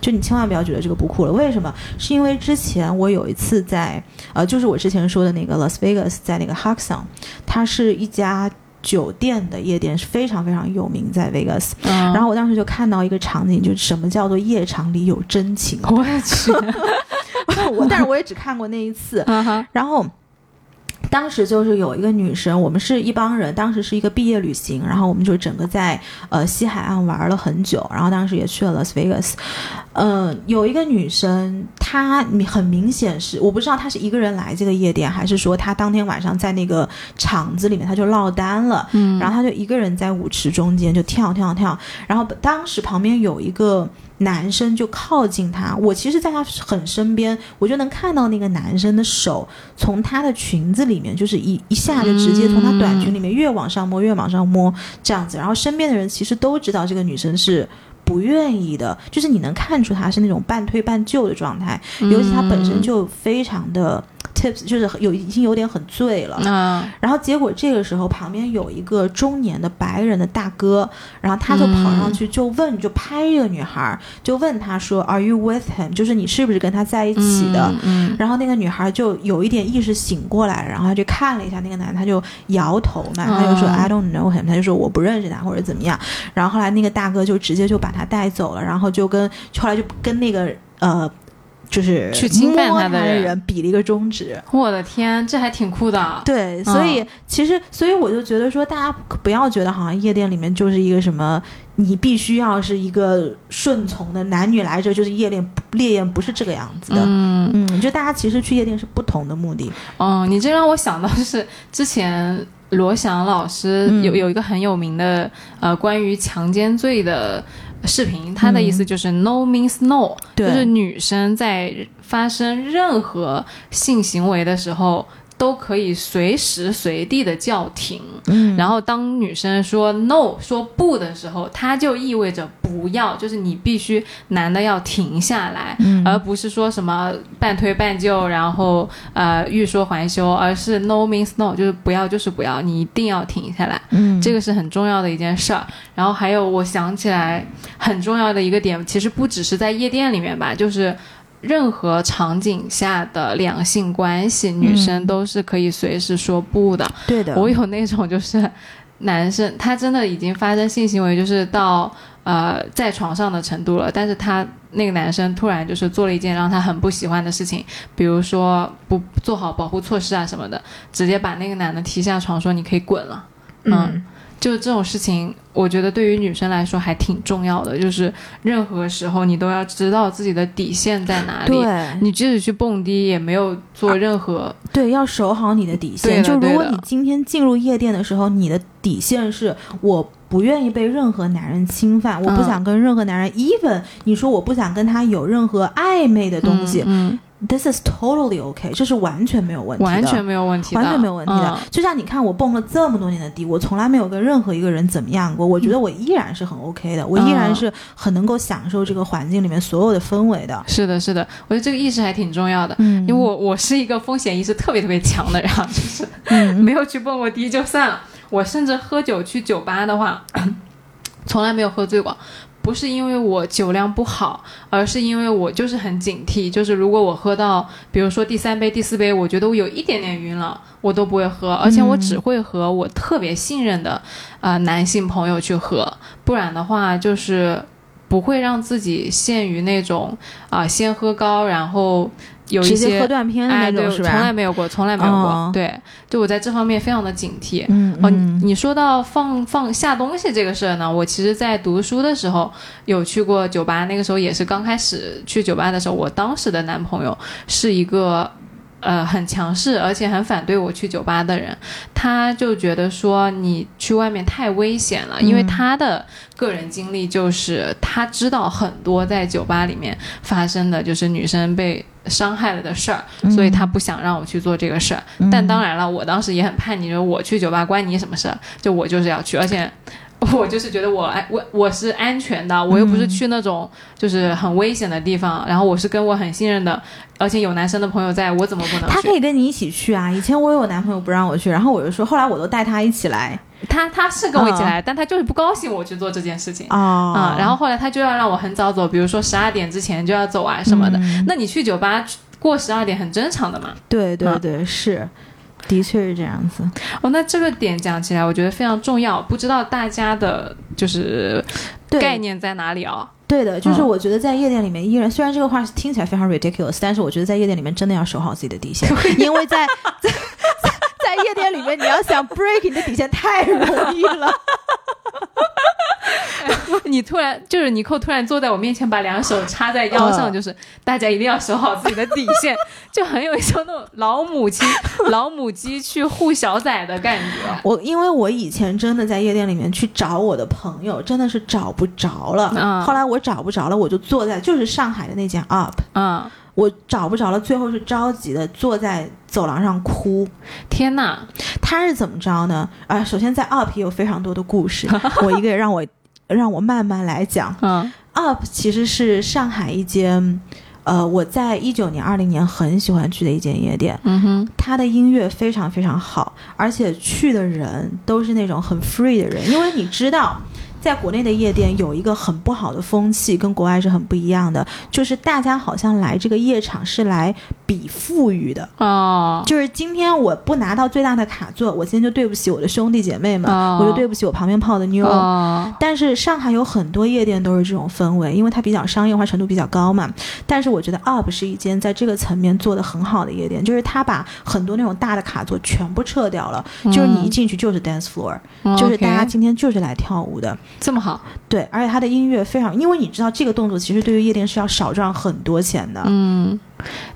[SPEAKER 2] 就你千万不要觉得这个不酷了，为什么？是因为之前我有一次在呃，就是我之前说的那个 Las Vegas，在那个 h u x o n 它是一家酒店的夜店，是非常非常有名，在 Vegas。
[SPEAKER 1] 嗯，
[SPEAKER 2] 然后我当时就看到一个场景，就是什么叫做夜场里有真情。
[SPEAKER 1] 我去，
[SPEAKER 2] 我但是我也只看过那一次。然后当时就是有一个女生，我们是一帮人，当时是一个毕业旅行，然后我们就整个在呃西海岸玩了很久，然后当时也去了 Las Vegas。呃，有一个女生，她很明显是我不知道她是一个人来这个夜店，还是说她当天晚上在那个场子里面她就落单了，
[SPEAKER 1] 嗯，
[SPEAKER 2] 然后她就一个人在舞池中间就跳跳跳，然后当时旁边有一个男生就靠近她，我其实在她很身边，我就能看到那个男生的手从她的裙子里面，就是一一下就直接从她短裙里面越往上摸越往上摸这样子，然后身边的人其实都知道这个女生是。不愿意的，就是你能看出她是那种半推半就的状态，尤其她本身就非常的 tips，就是有已经有点很醉了，
[SPEAKER 1] 啊，
[SPEAKER 2] 然后结果这个时候旁边有一个中年的白人的大哥，然后他就跑上去就问，就拍这个女孩，就问她说：“Are you with him？” 就是你是不是跟他在一起的？然后那个女孩就有一点意识醒过来，然后她就看了一下那个男的，他就摇头嘛，他就说
[SPEAKER 1] 嗯
[SPEAKER 2] I don't know him，他就说我不认识他或者怎么样。然后后来那个大哥就直接就把他带走了，然后就跟后来就跟那个呃。就是
[SPEAKER 1] 去侵犯
[SPEAKER 2] 摸他的
[SPEAKER 1] 人
[SPEAKER 2] 人比了一个中指，
[SPEAKER 1] 我的天，这还挺酷的。
[SPEAKER 2] 对，所以、其实，所以我就觉得说，大家不要觉得好像夜店里面就是一个什么，你必须要是一个顺从的，男女来着就是夜店烈焰，不是这个样子的。
[SPEAKER 1] 嗯
[SPEAKER 2] 嗯，就大家其实去夜店是不同的目的。
[SPEAKER 1] 哦，你这让我想到就是之前罗翔老师
[SPEAKER 2] 嗯
[SPEAKER 1] 有、有一个很有名的呃关于强奸罪的视频，他的意思就是 no means no，、
[SPEAKER 2] 嗯
[SPEAKER 1] 就是女生在发生任何性行为的时候。都可以随时随地的叫停，
[SPEAKER 2] 嗯
[SPEAKER 1] 然后当女生说 no 说不的时候，它就意味着不要，就是你必须男的要停下来，
[SPEAKER 2] 嗯
[SPEAKER 1] 而不是说什么半推半就，然后呃欲说还休，而是 no means no，就是不要就是不要，你一定要停下来，
[SPEAKER 2] 嗯
[SPEAKER 1] 这个是很重要的一件事儿。然后还有我想起来很重要的一个点，其实不只是在夜店里面吧，就是。任何场景下的两性关系，女生都是可以随时说不的。
[SPEAKER 2] 对的，
[SPEAKER 1] 我有那种就是男生，他真的已经发生性行为，就是到呃在床上的程度了，但是他那个男生突然就是做了一件让他很不喜欢的事情，比如说不做好保护措施啊什么的，直接把那个男的踢下床，说你可以滚了。
[SPEAKER 2] 嗯
[SPEAKER 1] 就这种事情，我觉得对于女生来说还挺重要的，就是任何时候你都要知道自己的底线在哪里。
[SPEAKER 2] 对
[SPEAKER 1] 你即使去蹦迪，也没有做任何
[SPEAKER 2] 对，要守好你的底线。就如果你今天进入夜店的时候，你的底线是我。不愿意被任何男人侵犯，我不
[SPEAKER 1] 嗯
[SPEAKER 2] 想跟任何男人、even 你说我不想跟他有任何暧昧的东西、h i s is totally okay，这是完全没有问
[SPEAKER 1] 嗯
[SPEAKER 2] 题的，
[SPEAKER 1] 完全没有问题的，
[SPEAKER 2] 完全没有问题的。
[SPEAKER 1] 嗯。
[SPEAKER 2] 就像你看，我蹦了这么多年的迪，我从来没有跟任何一个人怎么样过，我觉得我依然是很 OK 的，我依然是很能够享受这个环境里面所有的氛围的。
[SPEAKER 1] 是的，是的，我觉得这个意识还挺重要的，
[SPEAKER 2] 嗯。
[SPEAKER 1] 因为我我是一个风险意识特别特别强的人啊，就是
[SPEAKER 2] 嗯。
[SPEAKER 1] 没有去蹦过迪就算了，我甚至喝酒去酒吧的话，从来没有喝醉过。不是因为我酒量不好，而是因为我就是很警惕，就是如果我喝到，比如说第三杯、第四杯，我觉得我有一点点晕了，我都不会喝，而且我只会和我特别信任的啊、呃男性朋友去喝，不然的话就是不会让自己陷于那种啊、先喝高，然后有一些
[SPEAKER 2] 喝断片的那种是吧？
[SPEAKER 1] 从来没有过，从来没有过。
[SPEAKER 2] 哦
[SPEAKER 1] 对，就我在这方面非常的警惕。
[SPEAKER 2] 嗯
[SPEAKER 1] 哦，你说到放放下东西这个事儿呢，我其实，在读书的时候有去过酒吧，那个时候也是刚开始去酒吧的时候，我当时的男朋友是一个。呃，很强势，而且很反对我去酒吧的人，他就觉得说你去外面太危险了，因为
[SPEAKER 2] 嗯
[SPEAKER 1] 他的个人经历就是他知道很多在酒吧里面发生的就是女生被伤害了的事儿，所以他不想让我去做这个事儿。
[SPEAKER 2] 嗯
[SPEAKER 1] 但当然了，我当时也很叛逆，就是我去酒吧关你什么事儿？就我就是要去，而且 我就是觉得我安我我是安全的，我又不是去那种就是很危险的地方，然后我是跟我很信任的，而且有男生的朋友在，我怎么不能
[SPEAKER 2] 他？可以跟你一起去啊。以前我有男朋友不让我去，然后我就说，后来我都带他一起来
[SPEAKER 1] 他他是跟我一起来，但他就是不高兴我去做这件事情。
[SPEAKER 2] 哦
[SPEAKER 1] 啊、然后后来他就要让我很早走，比如说十二点之前就要走啊什么的。
[SPEAKER 2] 嗯
[SPEAKER 1] 那你去酒吧过十二点很正常的嘛。
[SPEAKER 2] 对对
[SPEAKER 1] 啊
[SPEAKER 2] 对，是，的确是这样子。
[SPEAKER 1] 哦，那这个点讲起来，我觉得非常重要。不知道大家的就是概念在哪里啊、
[SPEAKER 2] 对的，就是
[SPEAKER 1] 嗯
[SPEAKER 2] 我觉得在夜店里面，依然虽然这个话听起来非常 ridiculous，但是我觉得在夜店里面真的要守好自己的底线，因为在在在在夜店里面，你要想 break 你的底线太容易了。
[SPEAKER 1] 你突然就是尼寇突然坐在我面前，把两手插在腰上，
[SPEAKER 2] 嗯
[SPEAKER 1] 就是大家一定要守好自己的底线，就很有一种那种老母亲、老母鸡去护小崽的感觉。
[SPEAKER 2] 我因为我以前真的在夜店里面去找我的朋友，真的是找不着了。
[SPEAKER 1] 嗯
[SPEAKER 2] 后来我找不着了，我就坐在就是上海的那间 up，
[SPEAKER 1] 嗯，
[SPEAKER 2] 我找不着了，最后是着急的坐在走廊上哭。
[SPEAKER 1] 天哪，
[SPEAKER 2] 他是怎么着呢？啊、首先在 up 也有非常多的故事，我一个让我让我慢慢来讲。
[SPEAKER 1] 嗯
[SPEAKER 2] up 其实是上海一间，呃，我在一九年、二零年很喜欢去的一间夜店。
[SPEAKER 1] 嗯哼，
[SPEAKER 2] 它的音乐非常非常好，而且去的人都是那种很 free 的人，因为你知道。在国内的夜店有一个很不好的风气，跟国外是很不一样的，就是大家好像来这个夜场是来比富裕的，
[SPEAKER 1] 哦，
[SPEAKER 2] 就是今天我不拿到最大的卡座，我今天就对不起我的兄弟姐妹们，
[SPEAKER 1] 哦
[SPEAKER 2] 我就对不起我旁边泡的妞。
[SPEAKER 1] 哦，
[SPEAKER 2] 但是上海有很多夜店都是这种氛围，因为它比较商业化程度比较高嘛。但是我觉得 UP 是一间在这个层面做的很好的夜店，就是它把很多那种大的卡座全部撤掉了，就是你一进去就是 dance floor，、就是大家今天就是来跳舞的。
[SPEAKER 1] 这么好，
[SPEAKER 2] 对，而且他的音乐非常，因为你知道这个动作其实对于夜店是要少赚很多钱的。
[SPEAKER 1] 嗯。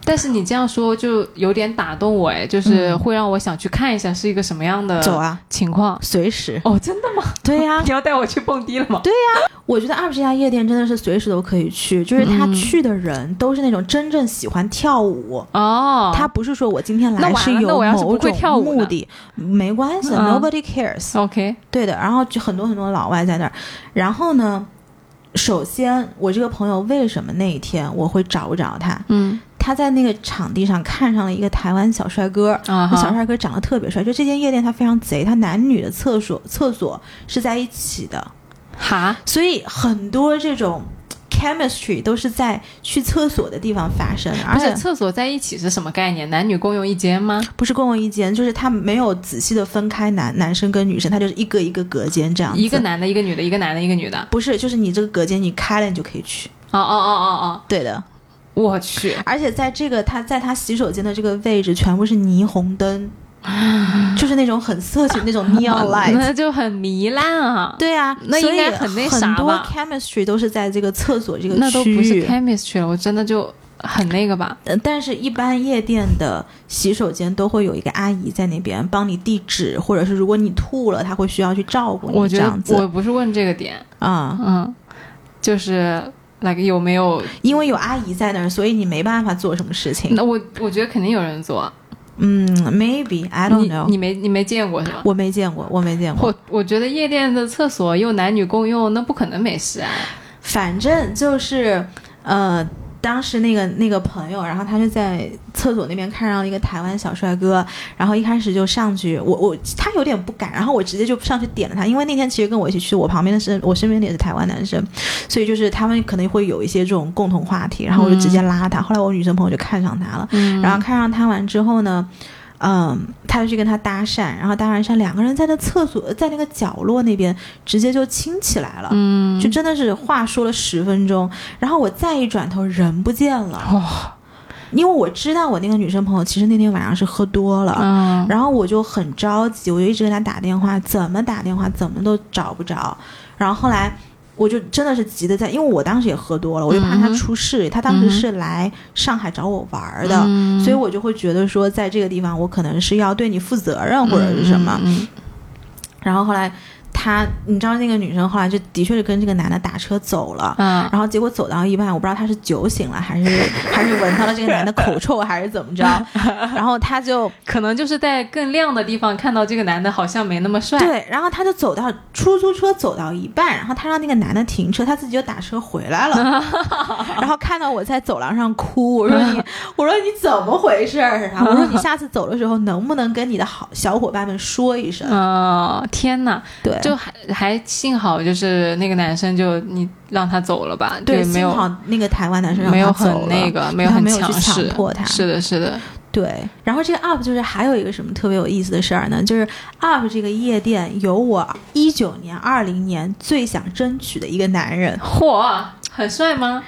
[SPEAKER 1] 但是你这样说就有点打动我哎，就是
[SPEAKER 2] 嗯
[SPEAKER 1] 会让我想去看一下是一个什么样的
[SPEAKER 2] 走啊，
[SPEAKER 1] 情况。
[SPEAKER 2] 随时。
[SPEAKER 1] 哦，真的吗？
[SPEAKER 2] 对呀、
[SPEAKER 1] 你要带我去蹦迪了吗？对呀，
[SPEAKER 2] 我觉得 UP 这家夜店真的是随时都可以去，就是他
[SPEAKER 1] 嗯
[SPEAKER 2] 去的人都是那种真正喜欢跳舞。
[SPEAKER 1] 哦，
[SPEAKER 2] 他不是说我今天
[SPEAKER 1] 那完了
[SPEAKER 2] 来是有
[SPEAKER 1] 那我要是不会
[SPEAKER 2] 某种
[SPEAKER 1] 跳舞呢
[SPEAKER 2] 目的，没关系、
[SPEAKER 1] 嗯
[SPEAKER 2] n o b o d y cares。
[SPEAKER 1] OK，
[SPEAKER 2] 对的，然后就很多很多老外在那儿，然后呢，首先我这个朋友为什么那一天我会找不着他？
[SPEAKER 1] 嗯
[SPEAKER 2] 他在那个场地上看上了一个台湾小帅哥，
[SPEAKER 1] 啊
[SPEAKER 2] 那小，帅哥长得特别帅，就这间夜店他非常贼，他男女的厕所厕所是在一起的，
[SPEAKER 1] 哈，
[SPEAKER 2] 所以很多这种 chemistry 都是在去厕所的地方发生的，而且
[SPEAKER 1] 厕所在一起是什么概念？男女共用一间吗？
[SPEAKER 2] 不是共用一间，就是他没有仔细的分开男男生跟女生，他就是一个一个隔间这样子。
[SPEAKER 1] 一个男的，一个女的，一个男的，一个女的。
[SPEAKER 2] 不是，就是你这个隔间你开了你就可以去。
[SPEAKER 1] 哦哦哦哦哦
[SPEAKER 2] 对的，
[SPEAKER 1] 哦，我去，
[SPEAKER 2] 而且在这个他在他洗手间的这个位置全部是霓虹灯，就是那种很色情那种 neon light。
[SPEAKER 1] 那就很糜烂啊。
[SPEAKER 2] 对啊，
[SPEAKER 1] 那应该很那啥
[SPEAKER 2] 很多 chemistry 都是在这个厕所这个
[SPEAKER 1] 那都不是
[SPEAKER 2] 区域。
[SPEAKER 1] chemistry 了，我真的就很那个吧。
[SPEAKER 2] 呃但是，一般夜店的洗手间都会有一个阿姨在那边帮你递纸，或者是如果你吐了，她会需要去照顾
[SPEAKER 1] 我觉得
[SPEAKER 2] 你这样子
[SPEAKER 1] 我不是问这个点，
[SPEAKER 2] 啊、
[SPEAKER 1] 嗯，就是那个有没有？
[SPEAKER 2] 因为有阿姨在那儿，所以你没办法做什么事情。
[SPEAKER 1] 那我我觉得肯定有人做，
[SPEAKER 2] 嗯，maybe I don't know，
[SPEAKER 1] 你没你没见过是吧？
[SPEAKER 2] 我没见过，我没见过。
[SPEAKER 1] 我我觉得夜店的厕所又男女共用，那不可能没事啊。
[SPEAKER 2] 反正就是，呃，当时那个那个朋友，然后他就在厕所那边看上了一个台湾小帅哥，然后一开始就上去，我我他有点不敢，然后我直接就上去点了他，因为那天其实跟我一起去，我旁边的是我身边的也是台湾男生，所以就是他们可能会有一些这种共同话题，然后我就直接拉他，后来我女生朋友就看上他了，然后看上他完之后呢。他就去跟他搭讪，然后搭完讪，两个人在那厕所，在那个角落那边直接就亲起来了，
[SPEAKER 1] 嗯，
[SPEAKER 2] 就真的是话说了十分钟，然后我再一转头，人不见了。
[SPEAKER 1] 哇，
[SPEAKER 2] 因为我知道我那个女生朋友其实那天晚上是喝多了，
[SPEAKER 1] 嗯，
[SPEAKER 2] 然后我就很着急，我就一直给她打电话，怎么打电话怎么都找不着，然后后来。我就真的是急的在，因为我当时也喝多了，我就怕他出事。他当时是来上海找我玩儿的，
[SPEAKER 1] 嗯
[SPEAKER 2] 所以我就会觉得说，在这个地方我可能是要对你负责任或者是什么。
[SPEAKER 1] 嗯
[SPEAKER 2] 然后后来他，你知道那个女生后来就的确是跟这个男的打车走了，
[SPEAKER 1] 嗯。
[SPEAKER 2] 然后结果走到一半，我不知道他是酒醒了，还是 还是闻到了这个男的口臭，还是怎么着，然后他就
[SPEAKER 1] 可能就是在更亮的地方看到这个男的好像没那么帅，
[SPEAKER 2] 对，然后他就走到出租车走到一半，然后他让那个男的停车，他自己就打车回来了，然后看到我在走廊上哭，我说你，我说你怎么回事儿啊？我说你下次走的时候能不能跟你的好小伙伴们说一声？
[SPEAKER 1] 哦，天哪，
[SPEAKER 2] 对，
[SPEAKER 1] 就还还幸好就是那个男生就你让他走了吧，
[SPEAKER 2] 对，
[SPEAKER 1] 就没有
[SPEAKER 2] 幸好那个台湾男生
[SPEAKER 1] 没有很那个，没有很
[SPEAKER 2] 强
[SPEAKER 1] 势，
[SPEAKER 2] 迫他，
[SPEAKER 1] 是的，是的，
[SPEAKER 2] 对，然后这个 UP 就是还有一个什么特别有意思的事儿呢？就是 UP 这个夜店有我一九年、二零年最想争取的一个男人，
[SPEAKER 1] 嚯，很帅吗？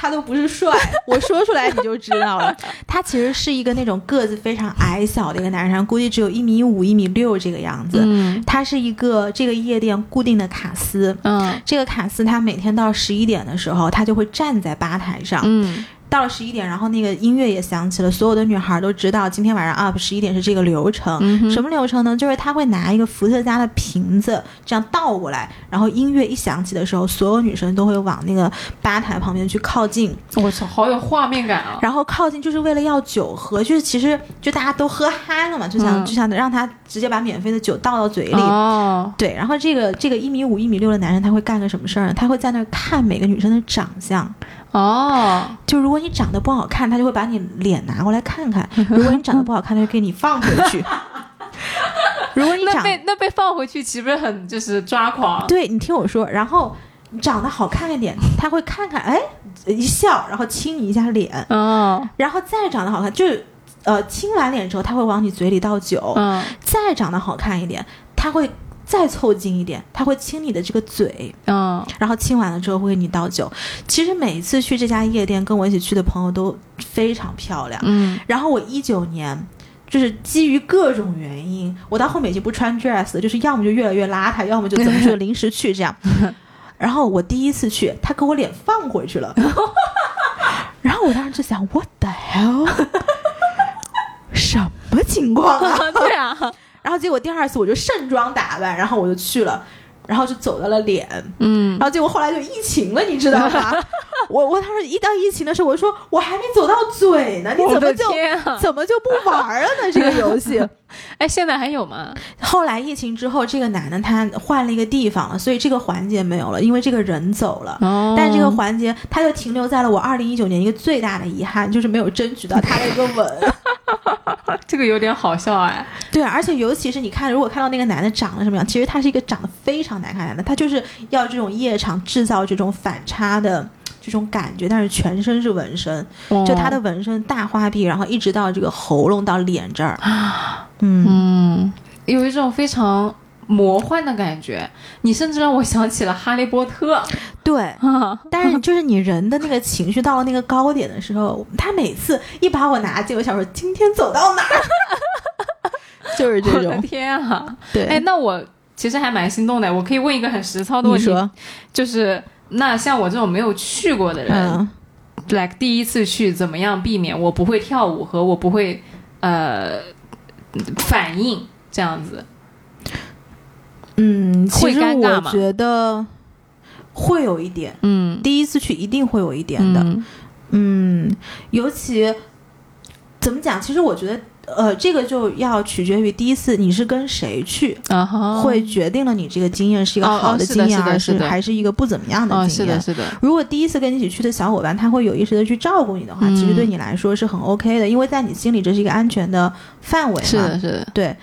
[SPEAKER 2] 他都不是帅，我说出来你就知道了。他其实是一个那种个子非常矮小的一个男生，估计只有一米五、一米六这个样子。
[SPEAKER 1] 嗯
[SPEAKER 2] 他是一个这个夜店固定的卡司。
[SPEAKER 1] 嗯
[SPEAKER 2] 这个卡司他每天到十一点的时候，他就会站在吧台上，
[SPEAKER 1] 嗯
[SPEAKER 2] 到了十一点，然后那个音乐也响起了，所有的女孩都知道今天晚上 up 十一点是这个流程。
[SPEAKER 1] 嗯
[SPEAKER 2] 什么流程呢？就是他会拿一个伏特加的瓶子这样倒过来，然后音乐一响起的时候，所有女生都会往那个吧台旁边去靠近，
[SPEAKER 1] 我操，好有画面感啊！
[SPEAKER 2] 然后靠近就是为了要酒喝，就是其实就大家都喝嗨了嘛，就想、
[SPEAKER 1] 嗯
[SPEAKER 2] 就想让他直接把免费的酒倒到嘴里。
[SPEAKER 1] 哦，
[SPEAKER 2] 对，然后这个这个一米五、一米六的男人他会干个什么事儿呢？他会在那儿看每个女生的长相，
[SPEAKER 1] 哦，
[SPEAKER 2] 就如果你长得不好看，他就会把你脸拿过来看看；如果你长得不好看，他就给你放回去。如果你
[SPEAKER 1] 那
[SPEAKER 2] 长
[SPEAKER 1] 被那被放回去，岂不是很就是抓狂？
[SPEAKER 2] 对你听我说，然后你长得好看一点，他会看看，哎，一笑，然后亲你一下脸，
[SPEAKER 1] 哦，
[SPEAKER 2] 然后再长得好看，就是呃亲完脸之后，他会往你嘴里倒酒，
[SPEAKER 1] 嗯。
[SPEAKER 2] 再长得好看一点，他会再凑近一点，他会亲你的这个嘴，
[SPEAKER 1] 嗯
[SPEAKER 2] 然后亲完了之后会给你倒酒。其实每一次去这家夜店，跟我一起去的朋友都非常漂亮。
[SPEAKER 1] 嗯
[SPEAKER 2] 然后我一九年。就是基于各种原因，我到后面已经不穿 dress，就是要么就越来越邋遢，要么就怎么就 临时去这样。然后我第一次去，他给我脸放回去了，然后我当时就想，what the hell，什么情况啊？
[SPEAKER 1] 对啊，
[SPEAKER 2] 然后结果第二次我就盛装打扮，然后我就去了，然后就走到了脸，
[SPEAKER 1] 嗯
[SPEAKER 2] 然后结果后来就疫情了，你知道吗？我我当时一到疫情的时候，我说我还没走到嘴呢，你怎么就
[SPEAKER 1] 啊！
[SPEAKER 2] 怎么就不玩了呢？这个 游戏。
[SPEAKER 1] 哎，现在还有吗？
[SPEAKER 2] 后来疫情之后，这个男的他换了一个地方了，所以这个环节没有了，因为这个人走了。
[SPEAKER 1] 哦
[SPEAKER 2] 但这个环节，他就停留在了我二零一九年一个最大的遗憾，就是没有争取到他的一个吻。
[SPEAKER 1] 这个有点好笑哎。
[SPEAKER 2] 对，而且尤其是你看，如果看到那个男的长得什么样，其实他是一个长得非常难看的他就是要这种夜场制造这种反差的这种感觉，但是全身是纹身，就他的纹身大花臂，然后一直到这个喉咙到脸这儿，嗯，
[SPEAKER 1] 嗯，有一种非常魔幻的感觉，你甚至让我想起了《哈利波特》
[SPEAKER 2] 对。但是就是你人的那个情绪到了那个高点的时候，他每次一把我拿进，我想说今天走到哪儿，就是这种，
[SPEAKER 1] 天啊！
[SPEAKER 2] 对，
[SPEAKER 1] 哎，那我其实还蛮心动的。我可以问一个很实操的问题，就是那像我这种没有去过的人、
[SPEAKER 2] 嗯
[SPEAKER 1] ，l i k e 第一次去，怎么样避免我不会跳舞和我不会呃反应这样子？
[SPEAKER 2] 嗯，其
[SPEAKER 1] 会
[SPEAKER 2] 实我觉得会有一点，
[SPEAKER 1] 嗯，
[SPEAKER 2] 第一次去一定会有一点的，
[SPEAKER 1] 嗯
[SPEAKER 2] 嗯，尤其怎么讲？其实我觉得呃，这个就要取决于第一次你是跟谁去，会决定了你这个经验是一个
[SPEAKER 1] 哦哦是的
[SPEAKER 2] 经验，
[SPEAKER 1] 是
[SPEAKER 2] 还
[SPEAKER 1] 是
[SPEAKER 2] 还是一个不怎么样的
[SPEAKER 1] 哦，
[SPEAKER 2] 经验。
[SPEAKER 1] 是的，是的，
[SPEAKER 2] 如果第一次跟你一起去的小伙伴他会有意识的去照顾你的话，
[SPEAKER 1] 嗯
[SPEAKER 2] 其实对你来说是很 OK 的，因为在你心里这是一个安全的范围嘛。
[SPEAKER 1] 是的，是的，
[SPEAKER 2] 对。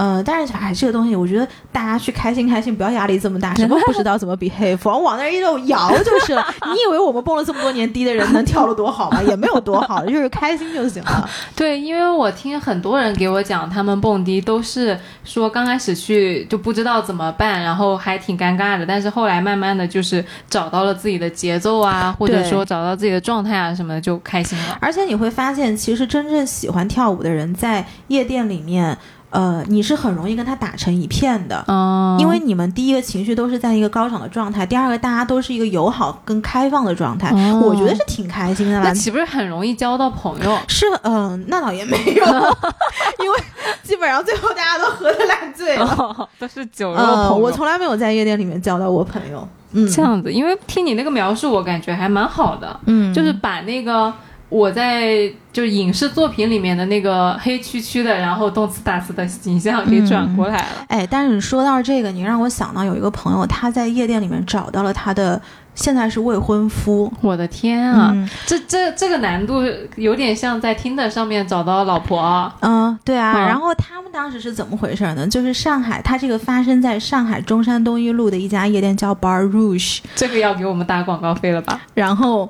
[SPEAKER 2] 呃，但是哎，这个东西，我觉得大家去开心开心，不要压力这么大。什么不知道怎么 behave，往往那儿一溜摇就是了。你以为我们蹦了这么多年迪的人能跳得多好吗？也没有多好，就是开心就行了。
[SPEAKER 1] 对，因为我听很多人给我讲，他们蹦迪都是说刚开始去就不知道怎么办，然后还挺尴尬的，但是后来慢慢的就是找到了自己的节奏啊，或者说找到自己的状态啊什么的，就开心了。
[SPEAKER 2] 而且你会发现，其实真正喜欢跳舞的人，在夜店里面，呃，你是很容易跟他打成一片的。
[SPEAKER 1] 嗯，
[SPEAKER 2] 因为你们第一个情绪都是在一个高涨的状态，第二个大家都是一个友好跟开放的状态，
[SPEAKER 1] 哦
[SPEAKER 2] 我觉得是挺开心的啦
[SPEAKER 1] 那。岂不是很容易交到朋友？
[SPEAKER 2] 是，嗯、那倒也没有，因为基本上最后大家都喝得烂醉了。
[SPEAKER 1] 哦，都是酒肉
[SPEAKER 2] 呃，
[SPEAKER 1] 朋友。
[SPEAKER 2] 我从来没有在夜店里面交到过朋友。嗯，
[SPEAKER 1] 这样子，因为听你那个描述，我感觉还蛮好的，
[SPEAKER 2] 嗯，
[SPEAKER 1] 就是把那个我在就是影视作品里面的那个黑黢黢的，然后动次打次的形象给转过来了。
[SPEAKER 2] 哎，但是你说到这个，你让我想到有一个朋友，他在夜店里面找到了他的现在是未婚夫。
[SPEAKER 1] 我的天啊，
[SPEAKER 2] 嗯
[SPEAKER 1] 这这这个难度有点像在听的上面找到老婆啊。
[SPEAKER 2] 嗯，对啊。
[SPEAKER 1] 嗯
[SPEAKER 2] 然后他们当时是怎么回事呢？就是上海，他这个发生在上海中山东一路的一家夜店叫 Bar Rouge。
[SPEAKER 1] 这个要给我们打广告费了吧？
[SPEAKER 2] 然后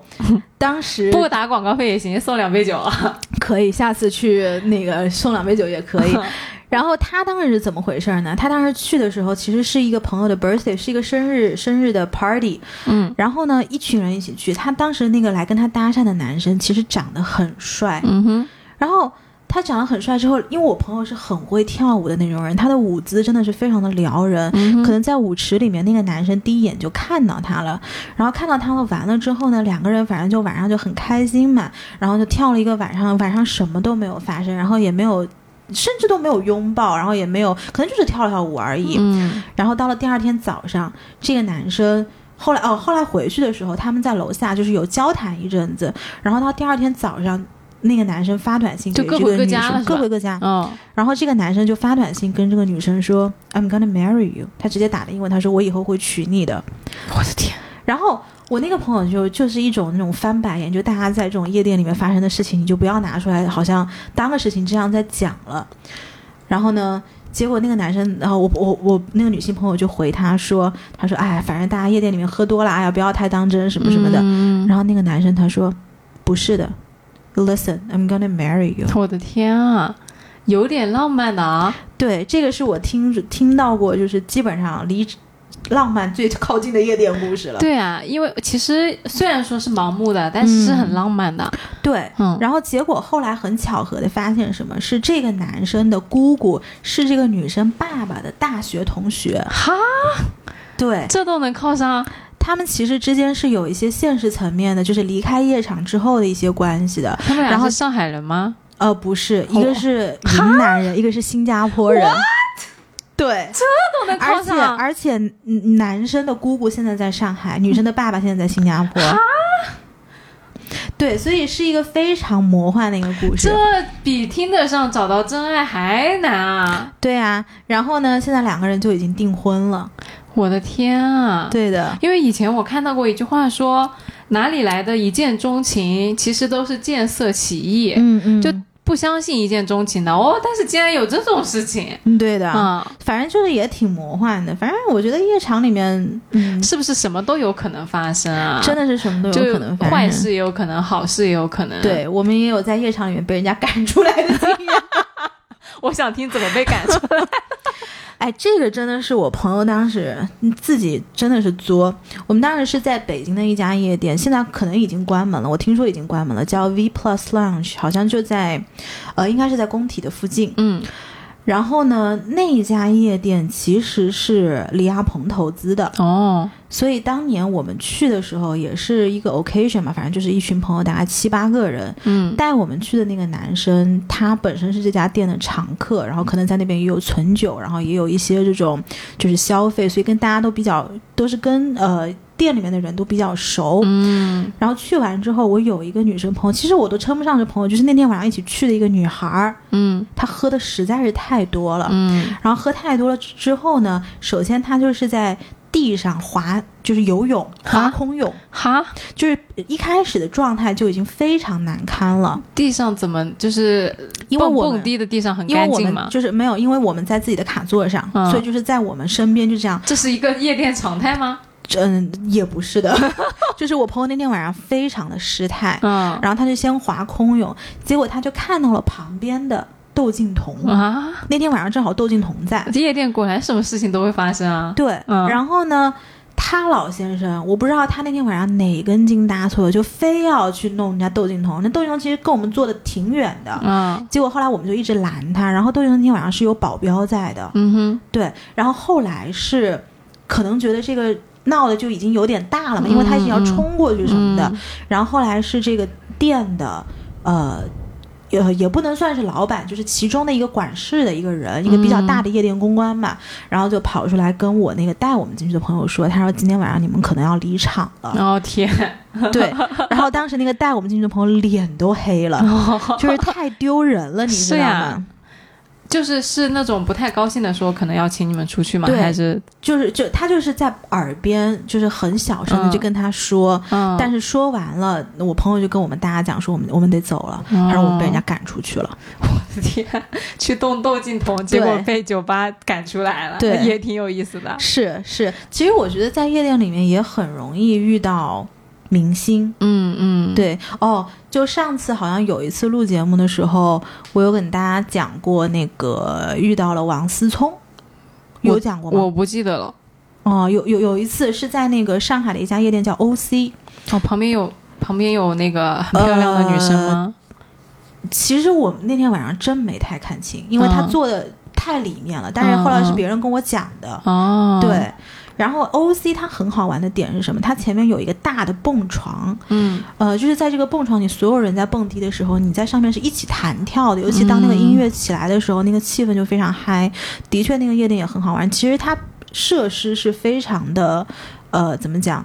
[SPEAKER 2] 当时
[SPEAKER 1] 不打广告费也行，送两杯酒啊。
[SPEAKER 2] 可以，下次去那个送两杯酒也可以。然后他当时是怎么回事呢？他当时去的时候，其实是一个朋友的 birthday，是一个生日生日的 party。
[SPEAKER 1] 嗯
[SPEAKER 2] 然后呢，一群人一起去。他当时那个来跟他搭讪的男生，其实长得很帅。
[SPEAKER 1] 嗯哼，
[SPEAKER 2] 然后他长得很帅之后，因为我朋友是很会跳舞的那种人，他的舞姿真的是非常的撩人。
[SPEAKER 1] 嗯
[SPEAKER 2] 可能在舞池里面，那个男生第一眼就看到他了，然后看到他了，完了之后呢，两个人反正就晚上就很开心嘛，然后就跳了一个晚上，晚上什么都没有发生，然后也没有，甚至都没有拥抱，然后也没有，可能就是跳了跳舞而已。
[SPEAKER 1] 嗯
[SPEAKER 2] 然后到了第二天早上，这个男生后来哦，后来回去的时候，他们在楼下就是有交谈一阵子，然后到第二天早上。那个男生发短信给这个女生，各回各家。
[SPEAKER 1] 哦，
[SPEAKER 2] 然后这个男生就发短信跟这个女生说：“I'm gonna marry you。”他直接打了英文，他说：“我以后会娶你的。
[SPEAKER 1] 我的天，”
[SPEAKER 2] 然后我那个朋友就就是一种那种翻白眼，就大家在这种夜店里面发生的事情，你就不要拿出来，好像当个事情这样在讲了。然后呢，结果那个男生，然后我我我那个女性朋友就回他说：“他说哎，反正大家夜店里面喝多了，哎呀，不要太当真什么什么的。
[SPEAKER 1] 嗯
[SPEAKER 2] 然后那个男生他说：“不是的，Listen，I'm gonna marry you。”
[SPEAKER 1] 我的天啊，有点浪漫的啊。
[SPEAKER 2] 对，这个是我听听到过，就是基本上离浪漫最靠近的夜店故事了。
[SPEAKER 1] 对啊，因为其实虽然说是盲目的，但是是很浪漫的。
[SPEAKER 2] 对，
[SPEAKER 1] 嗯，
[SPEAKER 2] 然后结果后来很巧合的发现什么？是这个男生的姑姑是这个女生爸爸的大学同学。
[SPEAKER 1] 哈，
[SPEAKER 2] 对
[SPEAKER 1] 这都能靠上？
[SPEAKER 2] 他们其实之间是有一些现实层面的，就是离开夜场之后的一些关系的。
[SPEAKER 1] 他们俩是上海人吗？
[SPEAKER 2] 呃，不是，一个是云南人，一个是新加坡人。对，这
[SPEAKER 1] 都能
[SPEAKER 2] 而且而且嗯男生的姑姑现在在上海，女生的爸爸现在在新加坡。对，所以是一个非常魔幻的一个故事
[SPEAKER 1] 这。比听得上找到真爱还难啊！
[SPEAKER 2] 对啊，然后呢，现在两个人就已经订婚了。
[SPEAKER 1] 我的天啊！
[SPEAKER 2] 对的，
[SPEAKER 1] 因为以前我看到过一句话说，哪里来的一见钟情，其实都是见色起意，
[SPEAKER 2] 嗯嗯
[SPEAKER 1] 就不相信一见钟情的哦。但是竟然有这种事情
[SPEAKER 2] 嗯对的，
[SPEAKER 1] 啊、
[SPEAKER 2] 反正就是也挺魔幻的。反正我觉得夜场里面，嗯，
[SPEAKER 1] 是不是什么都有可能发生啊？
[SPEAKER 2] 真的是什么都
[SPEAKER 1] 就
[SPEAKER 2] 有可能发生。
[SPEAKER 1] 坏事也有可能，好事也有可能。，
[SPEAKER 2] 对我们也有在夜场里面被人家赶出来的经验。
[SPEAKER 1] 我想听怎么被赶出来。
[SPEAKER 2] 哎，这个真的是我朋友当时自己真的是作。我们当时是在北京的一家夜店，现在可能已经关门了，我听说已经关门了，叫 V Plus Lounge，好像就在，呃，应该是在工体的附近。
[SPEAKER 1] 嗯
[SPEAKER 2] 然后呢，那一家夜店其实是李亚鹏投资的，
[SPEAKER 1] 哦，
[SPEAKER 2] 所以当年我们去的时候也是一个 occasion 嘛，反正就是一群朋友，大概七八个人。
[SPEAKER 1] 嗯
[SPEAKER 2] 带我们去的那个男生，他本身是这家店的常客，然后可能在那边也有存酒，然后也有一些这种就是消费，所以跟大家都比较都是跟呃店里面的人都比较熟。
[SPEAKER 1] 嗯
[SPEAKER 2] 然后去完之后，我有一个女生朋友，其实我都称不上是朋友，就是那天晚上一起去的一个女孩儿，
[SPEAKER 1] 嗯
[SPEAKER 2] 她喝的实在是太多了。
[SPEAKER 1] 嗯
[SPEAKER 2] 然后喝太多了之后呢，首先她就是在地上滑，就是游泳，滑
[SPEAKER 1] 啊
[SPEAKER 2] 空泳，
[SPEAKER 1] 哈，
[SPEAKER 2] 就是一开始的状态就已经非常难堪了，
[SPEAKER 1] 地上怎么就是
[SPEAKER 2] 因为我们
[SPEAKER 1] 蹦迪的地上很干净嘛？
[SPEAKER 2] 就是没有，因为我们在自己的卡座上，
[SPEAKER 1] 嗯。
[SPEAKER 2] 所以就是在我们身边就这样，
[SPEAKER 1] 这是一个夜店常态吗？
[SPEAKER 2] 嗯，也不是的，就是我朋友那天晚上非常的失态，
[SPEAKER 1] 嗯。
[SPEAKER 2] 然后他就先滑空泳，结果他就看到了旁边的窦靖童。
[SPEAKER 1] 啊，
[SPEAKER 2] 那天晚上正好窦靖童在，
[SPEAKER 1] 夜店果然什么事情都会发生啊。
[SPEAKER 2] 对，
[SPEAKER 1] 嗯
[SPEAKER 2] 然后呢，他老先生，我不知道他那天晚上哪根筋搭错了，就非要去弄人家窦靖童。那窦靖童其实跟我们坐的挺远的，
[SPEAKER 1] 嗯
[SPEAKER 2] 结果后来我们就一直拦他，然后窦靖童那天晚上是有保镖在的，
[SPEAKER 1] 嗯哼，
[SPEAKER 2] 对，然后后来是可能觉得这个。闹的就已经有点大了嘛，因为他已经要冲过去什么的。
[SPEAKER 1] 嗯
[SPEAKER 2] 然后后来是这个店的，呃，呃，也不能算是老板，就是其中的一个管事的一个人，一个比较大的夜店公关吧。然后就跑出来跟我那个带我们进去的朋友说，他说今天晚上你们可能要离场了。
[SPEAKER 1] 哦天，
[SPEAKER 2] 对，然后当时那个带我们进去的朋友脸都黑了，就是太丢人了，你知道吗？
[SPEAKER 1] 就是是那种不太高兴的说，可能要请你们出去吗？还是
[SPEAKER 2] 就是就他就是在耳边就是很小声的
[SPEAKER 1] 嗯
[SPEAKER 2] 就跟他说，
[SPEAKER 1] 嗯？
[SPEAKER 2] 但是说完了，我朋友就跟我们大家讲说，我们我们得走了，
[SPEAKER 1] 哦
[SPEAKER 2] 他说我们被人家赶出去了。
[SPEAKER 1] 我的天，去动窦靖童，结果被酒吧赶出来了，
[SPEAKER 2] 对
[SPEAKER 1] 也挺有意思的。
[SPEAKER 2] 是是，其实我觉得在夜店里面也很容易遇到明星。
[SPEAKER 1] 嗯嗯，
[SPEAKER 2] 对哦，就上次好像有一次录节目的时候，我有跟大家讲过那个遇到了王思聪，有讲过吗？
[SPEAKER 1] 我不记得了。
[SPEAKER 2] 哦，有有有一次是在那个上海的一家夜店叫 OC，
[SPEAKER 1] 哦，旁边有旁边有那个很漂亮的女生吗？
[SPEAKER 2] 其实我那天晚上真没太看清，因为他
[SPEAKER 1] 嗯
[SPEAKER 2] 坐的太里面了，但是后来是别人跟我讲的。
[SPEAKER 1] 哦，，
[SPEAKER 2] 对，然后 OC 它很好玩的点是什么？它前面有一个大的蹦床，
[SPEAKER 1] 嗯
[SPEAKER 2] 呃，就是在这个蹦床，你所有人在蹦迪的时候，你在上面是一起弹跳的，尤其当那个音乐起来的时候，那个气氛就非常嗨。的确，那个夜店也很好玩。其实它设施是非常的，呃，怎么讲？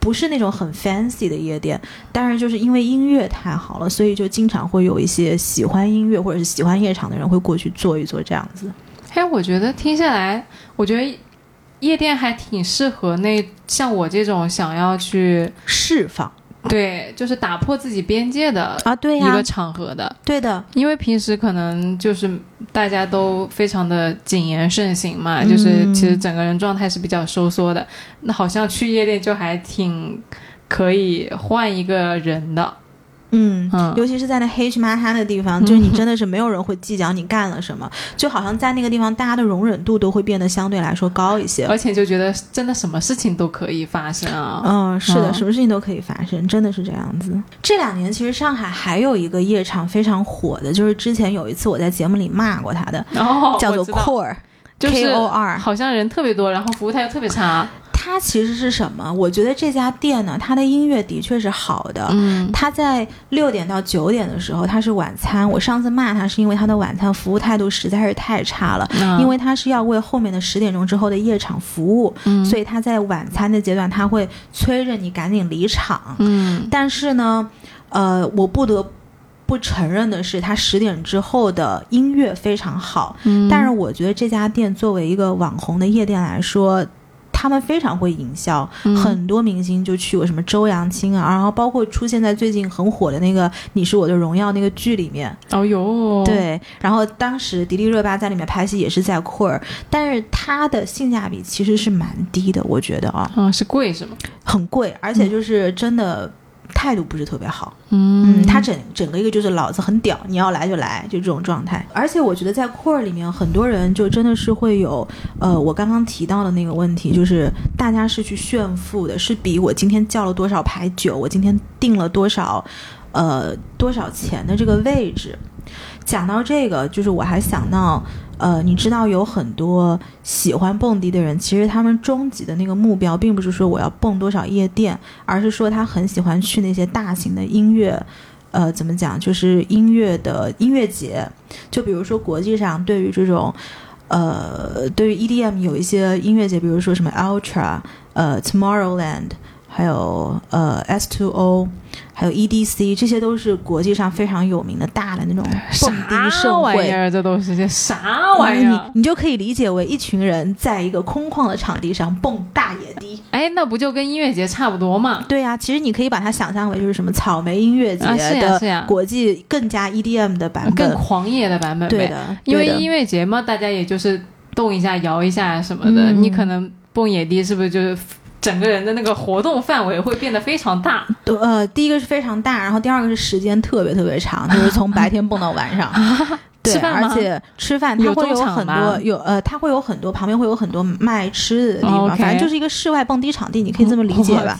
[SPEAKER 2] 不是那种很 fancy 的夜店，但是就是因为音乐太好了，所以就经常会有一些喜欢音乐或者是喜欢夜场的人会过去坐一坐这样子。
[SPEAKER 1] 嘿，我觉得听下来，我觉得夜店还挺适合那像我这种想要去
[SPEAKER 2] 释放
[SPEAKER 1] 对，就是打破自己边界的
[SPEAKER 2] 啊，对呀、
[SPEAKER 1] 一个场合的。
[SPEAKER 2] 对的，
[SPEAKER 1] 因为平时可能就是大家都非常的谨言慎行嘛，就是
[SPEAKER 2] 嗯
[SPEAKER 1] 其实整个人状态是比较收缩的。那好像去夜店就还挺可以换一个人的。
[SPEAKER 2] 嗯，
[SPEAKER 1] 嗯
[SPEAKER 2] 尤其是在那黑漆麻哈的地方，就是你真的是没有人会计较你干了什么，就好像在那个地方，大家的容忍度都会变得相对来说高一些。
[SPEAKER 1] 而且就觉得真的什么事情都可以发生啊。
[SPEAKER 2] 嗯，是的，
[SPEAKER 1] 嗯
[SPEAKER 2] 什么事情都可以发生，真的是这样子。这两年其实上海还有一个夜场非常火的，就是之前有一次我在节目里骂过他的，叫做 Core。
[SPEAKER 1] 就是
[SPEAKER 2] K O R
[SPEAKER 1] 好像人特别多，然后服务态度特别差。
[SPEAKER 2] 它其实是什么？我觉得这家店呢，它的音乐的确是好的。
[SPEAKER 1] 嗯
[SPEAKER 2] 它在六点到九点的时候，它是晚餐。我上次骂它是因为它的晚餐服务态度实在是太差了，
[SPEAKER 1] 嗯
[SPEAKER 2] 因为它是要为后面的十点钟之后的夜场服务，
[SPEAKER 1] 嗯
[SPEAKER 2] 所以它在晚餐的阶段，它会催着你赶紧离场。
[SPEAKER 1] 嗯
[SPEAKER 2] 但是呢，呃，我不得不承认的是，他十点之后的音乐非常好。
[SPEAKER 1] 嗯，
[SPEAKER 2] 但是我觉得这家店作为一个网红的夜店来说，他们非常会营销，
[SPEAKER 1] 嗯
[SPEAKER 2] 很多明星就去过，什么周扬青啊，然后包括出现在最近很火的那个《你是我的荣耀》那个剧里面，
[SPEAKER 1] 哦哟，，
[SPEAKER 2] 对。然后当时迪丽热巴在里面拍戏也是在库尔，但是它的性价比其实是蛮低的，我觉得啊，
[SPEAKER 1] 嗯，是贵是吗？
[SPEAKER 2] 很贵，而且就是真的。态度不是特别好，
[SPEAKER 1] 嗯
[SPEAKER 2] 嗯，他整整个一个就是老子很屌，你要来就来，就这种状态。而且我觉得在 core 里面，很多人就真的是会有，呃，我刚刚提到的那个问题，就是大家是去炫富的，是比我今天叫了多少牌酒，我今天订了多少，呃，多少钱的这个位置。讲到这个，就是我还想到，呃，你知道有很多喜欢蹦迪的人，其实他们终极的那个目标，并不是说我要蹦多少夜店，而是说他很喜欢去那些大型的音乐，呃，怎么讲，就是音乐的音乐节。就比如说国际上对于这种，呃，对于 EDM 有一些音乐节，比如说什么 Ultra，呃 Tomorrowland，还有呃 S2O，还有 EDC，这些都是国际上非常有名的大的那种蹦迪
[SPEAKER 1] 啥
[SPEAKER 2] 盛会。
[SPEAKER 1] 玩意儿？这都是些啥玩意
[SPEAKER 2] 你
[SPEAKER 1] 儿？
[SPEAKER 2] 你就可以理解为一群人在一个空旷的场地上蹦大野迪。
[SPEAKER 1] 哎，那不就跟音乐节差不多吗？
[SPEAKER 2] 对呀、其实你可以把它想象为就是什么草莓音乐节的国际更加 EDM 的版本。
[SPEAKER 1] 更狂野的版本呗。
[SPEAKER 2] 对的，
[SPEAKER 1] 因为音乐节嘛，大家也就是动一下、摇一下什么的。
[SPEAKER 2] 嗯
[SPEAKER 1] 你可能蹦野迪，是不是就是整个人的那个活动范围会变得非常大？
[SPEAKER 2] 对呃，第一个是非常大，然后第二个是时间特别特别长，就是从白天蹦到晚上。对，而且吃饭它会有很多有呃，它会有很多旁边会有很多卖吃的地方反正就是一个室外蹦迪场地，你可以这么理解吧？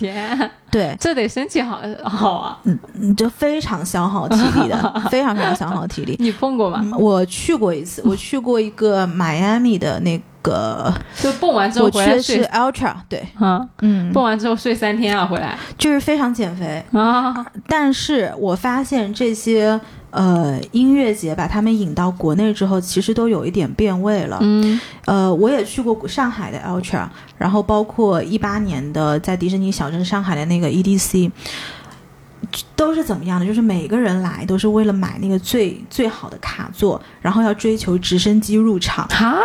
[SPEAKER 2] 对，
[SPEAKER 1] 这得身体好好啊！
[SPEAKER 2] 嗯，就非常消耗体力的，非常非常消耗体力。
[SPEAKER 1] 你蹦过吗？
[SPEAKER 2] 嗯我去过一次，我去过一个迈阿密的那个，
[SPEAKER 1] 就蹦完之后
[SPEAKER 2] 我去的是
[SPEAKER 1] 回来睡
[SPEAKER 2] ，Ultra，对，
[SPEAKER 1] 啊，
[SPEAKER 2] 嗯，
[SPEAKER 1] 蹦完之后睡三天啊，回来
[SPEAKER 2] 就是非常减肥。
[SPEAKER 1] 啊，
[SPEAKER 2] 但是我发现这些呃音乐节把他们引到国内之后，其实都有一点变味了。
[SPEAKER 1] 嗯
[SPEAKER 2] 呃，我也去过上海的 Ultra，然后包括一八年的在迪士尼小镇上海的那个 EDC。都是怎么样的？就是每个人来都是为了买那个最最好的卡座，然后要追求直升机入场。
[SPEAKER 1] 啊，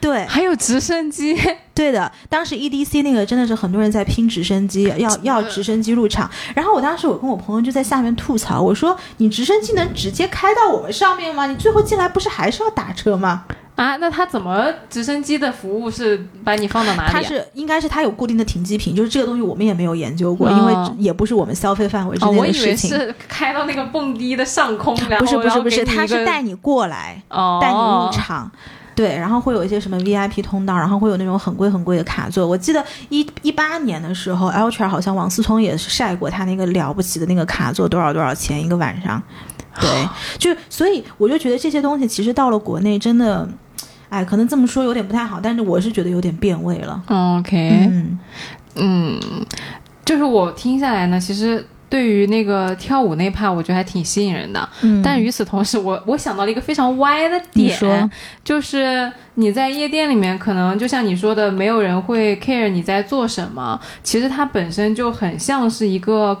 [SPEAKER 2] 对，
[SPEAKER 1] 还有直升机，
[SPEAKER 2] 对的，当时 EDC 那个真的是很多人在拼直升机，要要直升机入场。然后我当时我跟我朋友就在下面吐槽，我说你直升机能直接开到我们上面吗？你最后进来不是还是要打车吗？
[SPEAKER 1] 啊，那他怎么直升机的服务是把你放到哪里、啊？
[SPEAKER 2] 它是应该是他有固定的停机坪，就是这个东西我们也没有研究过，
[SPEAKER 1] 哦
[SPEAKER 2] 因为也不是我们消费范围之
[SPEAKER 1] 哦，我
[SPEAKER 2] 内的
[SPEAKER 1] 以为
[SPEAKER 2] 事情。
[SPEAKER 1] 是开到那个蹦迪的上空，然后
[SPEAKER 2] 不是不是不是，它
[SPEAKER 1] 给你一个
[SPEAKER 2] 是带你过来，
[SPEAKER 1] 哦
[SPEAKER 2] 带你入场。对，然后会有一些什么 VIP 通道，然后会有那种很贵很贵的卡座。我记得一一八年的时候，Ultra 好像王思聪也是晒过他那个了不起的那个卡座多少多少钱一个晚上。对，就所以我就觉得这些东西其实到了国内真的，哎，可能这么说有点不太好，但是我是觉得有点变味了。
[SPEAKER 1] OK，
[SPEAKER 2] 嗯
[SPEAKER 1] 嗯，就是我听下来呢，其实对于那个跳舞那 part，我觉得还挺吸引人的。
[SPEAKER 2] 嗯，
[SPEAKER 1] 但与此同时，我我想到了一个非常歪的点，就是你在夜店里面，可能就像你说的，没有人会 care 你在做什么。其实它本身就很像是一个。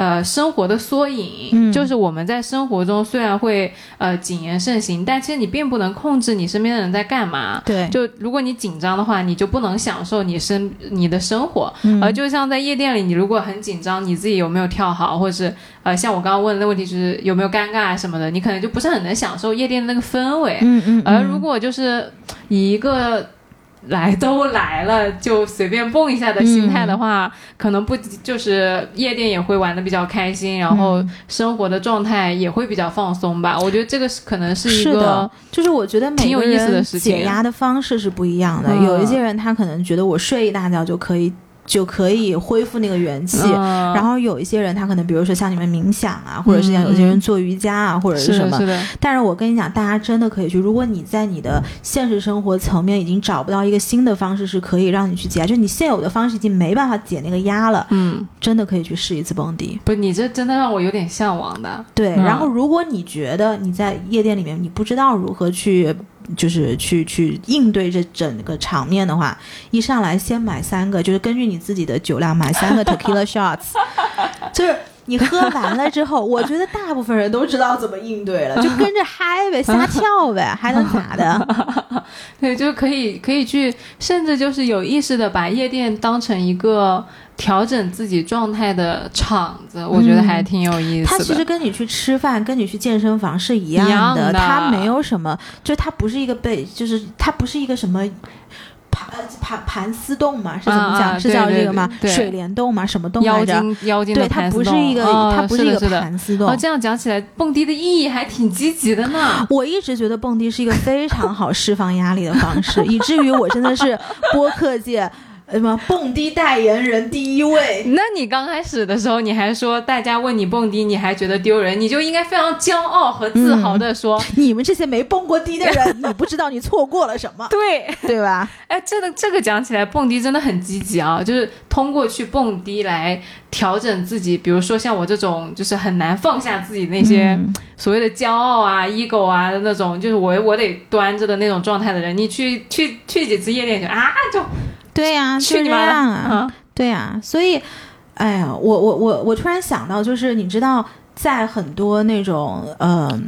[SPEAKER 1] 呃，生活的缩影，
[SPEAKER 2] 嗯
[SPEAKER 1] 就是我们在生活中虽然会呃谨言慎行，但其实你并不能控制你身边的人在干嘛。
[SPEAKER 2] 对，
[SPEAKER 1] 就如果你紧张的话，你就不能享受你生你的生活。
[SPEAKER 2] 嗯
[SPEAKER 1] 而就像在夜店里，你如果很紧张，你自己有没有跳好，或者是呃，像我刚刚问的那个问题，就是有没有尴尬啊什么的，你可能就不是很能享受夜店的那个氛围。
[SPEAKER 2] 嗯嗯，
[SPEAKER 1] 而如果就是以一个来都来了就随便蹦一下的心态的话，
[SPEAKER 2] 嗯。
[SPEAKER 1] 可能不就是夜店也会玩的比较开心，然后
[SPEAKER 2] 嗯。
[SPEAKER 1] 生活的状态也会比较放松吧。我觉得这个是可能是一个
[SPEAKER 2] 是的，就是我觉得每个人解压的方式是不一样的。
[SPEAKER 1] 嗯。
[SPEAKER 2] 有一些人他可能觉得我睡一大觉就可以就可以恢复那个元气。
[SPEAKER 1] 嗯
[SPEAKER 2] 然后有一些人，他可能比如说像你们冥想啊，或者是像有些人做瑜伽啊，或者
[SPEAKER 1] 是
[SPEAKER 2] 什么
[SPEAKER 1] 的，。是的，
[SPEAKER 2] 但是我跟你讲，大家真的可以去。如果你在你的现实生活层面已经找不到一个新的方式是可以让你去解压，就是你现有的方式已经没办法解那个压了，
[SPEAKER 1] 嗯，
[SPEAKER 2] 真的可以去试一次蹦迪。
[SPEAKER 1] 不，你这真的让我有点向往的。
[SPEAKER 2] 对，
[SPEAKER 1] 嗯
[SPEAKER 2] 然后如果你觉得你在夜店里面你不知道如何去，就是去去应对这整个场面的话，一上来先买三个，就是根据你自己的酒量买三个 tequila shots，就是。你喝完了之后，我觉得大部分人都知道怎么应对了，就跟着嗨呗，瞎跳呗，还能咋的？
[SPEAKER 1] 对，就可以可以去，甚至就是有意识的把夜店当成一个调整自己状态的场子，我觉得还挺有意思的。
[SPEAKER 2] 它其实跟你去吃饭、跟你去健身房是一样
[SPEAKER 1] 的
[SPEAKER 2] 它没有什么，就它不是一个被，就是它不是一个什么。盘盘盘丝洞嘛，是怎么讲？是叫这个吗？
[SPEAKER 1] 对
[SPEAKER 2] 水帘洞嘛？什么洞来
[SPEAKER 1] 妖
[SPEAKER 2] 着？
[SPEAKER 1] 精妖精
[SPEAKER 2] 对，它不是一个，
[SPEAKER 1] 哦
[SPEAKER 2] 它不一个
[SPEAKER 1] 是的是的
[SPEAKER 2] 盘丝洞。
[SPEAKER 1] 哦，这样讲起来，蹦迪的意义还挺积极的呢。
[SPEAKER 2] 我一直觉得蹦迪是一个非常好释放压力的方式，以至于我真的是播客界呃什么蹦迪代言人第一位。
[SPEAKER 1] 那你刚开始的时候，你还说大家问你蹦迪，你还觉得丢人，你就应该非常骄傲和自豪的说，
[SPEAKER 2] 你们这些没蹦过迪的人，你不知道你错过了什么，
[SPEAKER 1] 对，
[SPEAKER 2] 对吧？
[SPEAKER 1] 哎，这个这个讲起来，蹦迪真的很积极啊，就是通过去蹦迪来调整自己，比如说像我这种就是很难放下自己那些
[SPEAKER 2] 嗯
[SPEAKER 1] 所谓的骄傲啊、ego 啊的那种，就是我我得端着的那种状态的人，你去去去几次夜店就啊就
[SPEAKER 2] 对呀、就这
[SPEAKER 1] 去你妈的！
[SPEAKER 2] 样啊，
[SPEAKER 1] 嗯
[SPEAKER 2] 对呀、所以，哎呀，我我我我突然想到，就是你知道，在很多那种呃，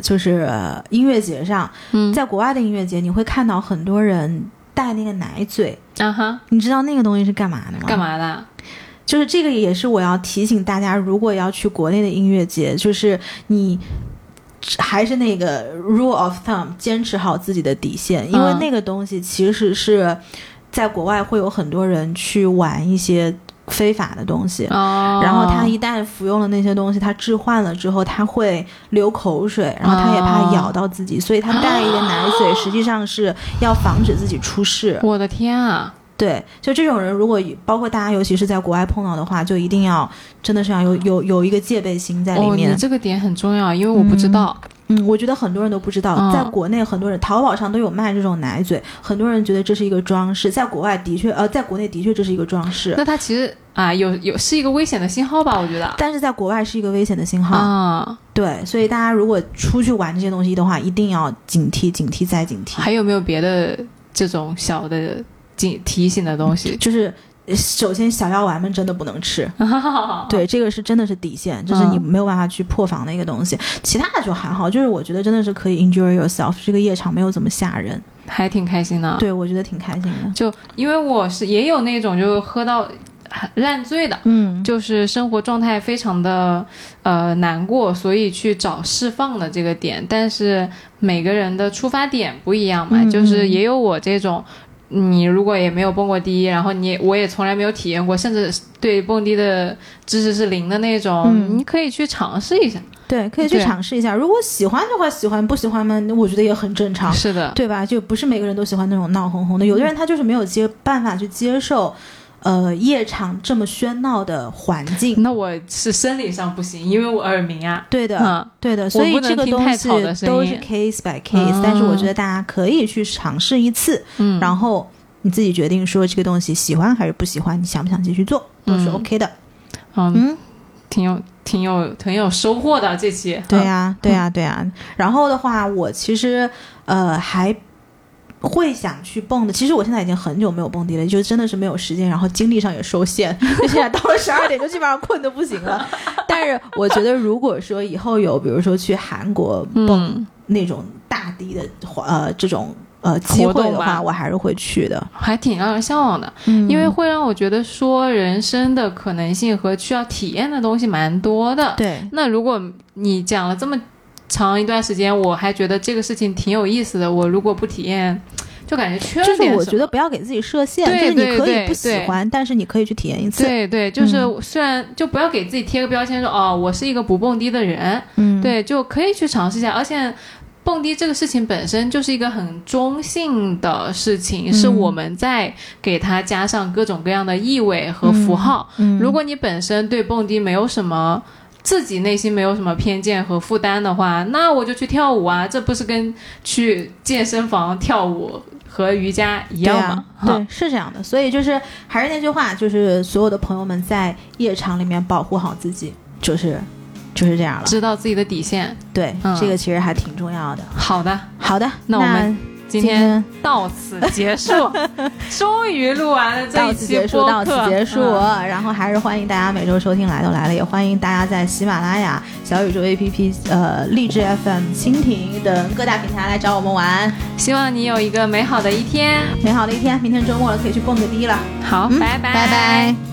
[SPEAKER 2] 就是、呃音乐节上，
[SPEAKER 1] 嗯
[SPEAKER 2] 在国外的音乐节，你会看到很多人带那个奶嘴，
[SPEAKER 1] 啊哈，
[SPEAKER 2] 你知道那个东西是干嘛的吗？
[SPEAKER 1] 干？嘛的？
[SPEAKER 2] 就是这个也是我要提醒大家，如果要去国内的音乐节，就是你。还是那个 rule of thumb，坚持好自己的底线，因为
[SPEAKER 1] 嗯
[SPEAKER 2] 那个东西其实是在国外会有很多人去玩一些非法的东西，
[SPEAKER 1] 哦，
[SPEAKER 2] 然后他一旦服用了那些东西，他置换了之后，他会流口水，然后他也怕咬到自己，所以他带一个奶嘴，实际上是要防止自己出事。
[SPEAKER 1] 我的天啊！
[SPEAKER 2] 对，就这种人，如果包括大家，尤其是在国外碰到的话，就一定要真的是要有有有一个戒备心在里
[SPEAKER 1] 哦，
[SPEAKER 2] 面
[SPEAKER 1] 你。这个点很重要，因为我不知道。
[SPEAKER 2] 嗯，我觉得很多人都不知道，
[SPEAKER 1] 嗯
[SPEAKER 2] 在国内很多人淘宝上都有卖这种奶嘴，很多人觉得这是一个装饰，在国外的确，呃，在国内的确这是一个装饰，
[SPEAKER 1] 那它其实啊，有有是一个危险的信号吧？我觉得。
[SPEAKER 2] 但是在国外是一个危险的信号。
[SPEAKER 1] 啊，
[SPEAKER 2] 对，所以大家如果出去玩这些东西的话，一定要警惕、警惕再警惕。
[SPEAKER 1] 还有没有别的这种小的警提醒的东西？
[SPEAKER 2] 就是呃首先小药丸们真的不能吃，对，这个是真的是底线，就是你
[SPEAKER 1] 嗯
[SPEAKER 2] 没有办法去破防的一个东西。其他的就还好，就是我觉得真的是可以 enjoy yourself，这个夜场没有怎么吓人，
[SPEAKER 1] 还挺开心的。
[SPEAKER 2] 对我觉得挺开心的。
[SPEAKER 1] 就因为我是也有那种就喝到很烂醉的，
[SPEAKER 2] 嗯，
[SPEAKER 1] 就是生活状态非常的呃难过，所以去找释放的这个点。但是每个人的出发点不一样嘛，
[SPEAKER 2] 嗯
[SPEAKER 1] 就是也有我这种。你如果也没有蹦过迪，然后你我也从来没有体验过，甚至对蹦迪的知识是零的那种，
[SPEAKER 2] 嗯
[SPEAKER 1] 你可以去尝试一下。
[SPEAKER 2] 对，可以去尝试一下。如果喜欢的话，喜欢；不喜欢嘛，我觉得也很正常。
[SPEAKER 1] 是的，
[SPEAKER 2] 对吧？就不是每个人都喜欢那种闹哄哄的，有的人他就是没有接办法去接受，呃，夜场这么喧闹的环境。
[SPEAKER 1] 那我是生理上不行，因为我耳鸣啊。
[SPEAKER 2] 对的，
[SPEAKER 1] 嗯，
[SPEAKER 2] 对的，所以这个东西都是 case by case，、
[SPEAKER 1] 嗯
[SPEAKER 2] 但是我觉得大家可以去尝试一次，
[SPEAKER 1] 嗯，
[SPEAKER 2] 然后你自己决定说这个东西喜欢还是不喜欢，你想不想继续做，都是
[SPEAKER 1] 嗯
[SPEAKER 2] OK 的。
[SPEAKER 1] 嗯，
[SPEAKER 2] 嗯，
[SPEAKER 1] 挺有挺有挺有收获的这期。
[SPEAKER 2] 对呀、对呀、对呀、然后的话，我其实呃还。会想去蹦的，其实我现在已经很久没有蹦迪了，就真的是没有时间，然后精力上也受限，就现在到了十二点就基本上困的不行了。但是我觉得，如果说以后有，比如说去韩国蹦
[SPEAKER 1] 嗯，
[SPEAKER 2] 那种大迪的呃这种呃机会的话，我还是会去的，
[SPEAKER 1] 还挺让人向往的，
[SPEAKER 2] 嗯
[SPEAKER 1] 因为会让我觉得说人生的可能性和需要体验的东西蛮多的。
[SPEAKER 2] 对
[SPEAKER 1] 那如果你讲了这么长一段时间，我还觉得这个事情挺有意思的，我如果不体验，就感觉缺了
[SPEAKER 2] 就是
[SPEAKER 1] 点什么
[SPEAKER 2] 我觉得不要给自己设限，
[SPEAKER 1] 对
[SPEAKER 2] 就是你可以不喜欢，但是你可以去体验一次。
[SPEAKER 1] 对对，就是
[SPEAKER 2] 嗯
[SPEAKER 1] 虽然就不要给自己贴个标签说哦，我是一个不蹦迪的人，
[SPEAKER 2] 嗯，
[SPEAKER 1] 对，就可以去尝试一下，而且。蹦迪这个事情本身就是一个很中性的事情，是
[SPEAKER 2] 嗯
[SPEAKER 1] 我们在给它加上各种各样的意味和符号。
[SPEAKER 2] 嗯，
[SPEAKER 1] 如果你本身对蹦迪没有什么自己内心没有什么偏见和负担的话，那我就去跳舞啊，这不是跟去健身房跳舞和瑜伽一样吗？
[SPEAKER 2] 对,、啊、对，是这样的。所以就是还是那句话，就是所有的朋友们在夜场里面保护好自己，就是就是这样了。
[SPEAKER 1] 知道自己的底线。
[SPEAKER 2] 对，
[SPEAKER 1] 嗯
[SPEAKER 2] 这个其实还挺重要的。
[SPEAKER 1] 好的，
[SPEAKER 2] 好的，
[SPEAKER 1] 那我们今
[SPEAKER 2] 今
[SPEAKER 1] 天到此结束，终于录完了这
[SPEAKER 2] 到
[SPEAKER 1] 一期
[SPEAKER 2] 到此
[SPEAKER 1] 客
[SPEAKER 2] 结束。
[SPEAKER 1] 嗯
[SPEAKER 2] 然后还是欢迎大家每周收听来都来了，也欢迎大家在喜马拉雅、小宇宙 APP、呃荔枝 FM、蜻蜓等各大平台来找我们玩。
[SPEAKER 1] 希望你有一个美好的一天。
[SPEAKER 2] 美好的一天，明天周末了，可以去蹦个迪了。
[SPEAKER 1] 好，
[SPEAKER 2] 嗯
[SPEAKER 1] 拜拜，
[SPEAKER 2] 拜拜。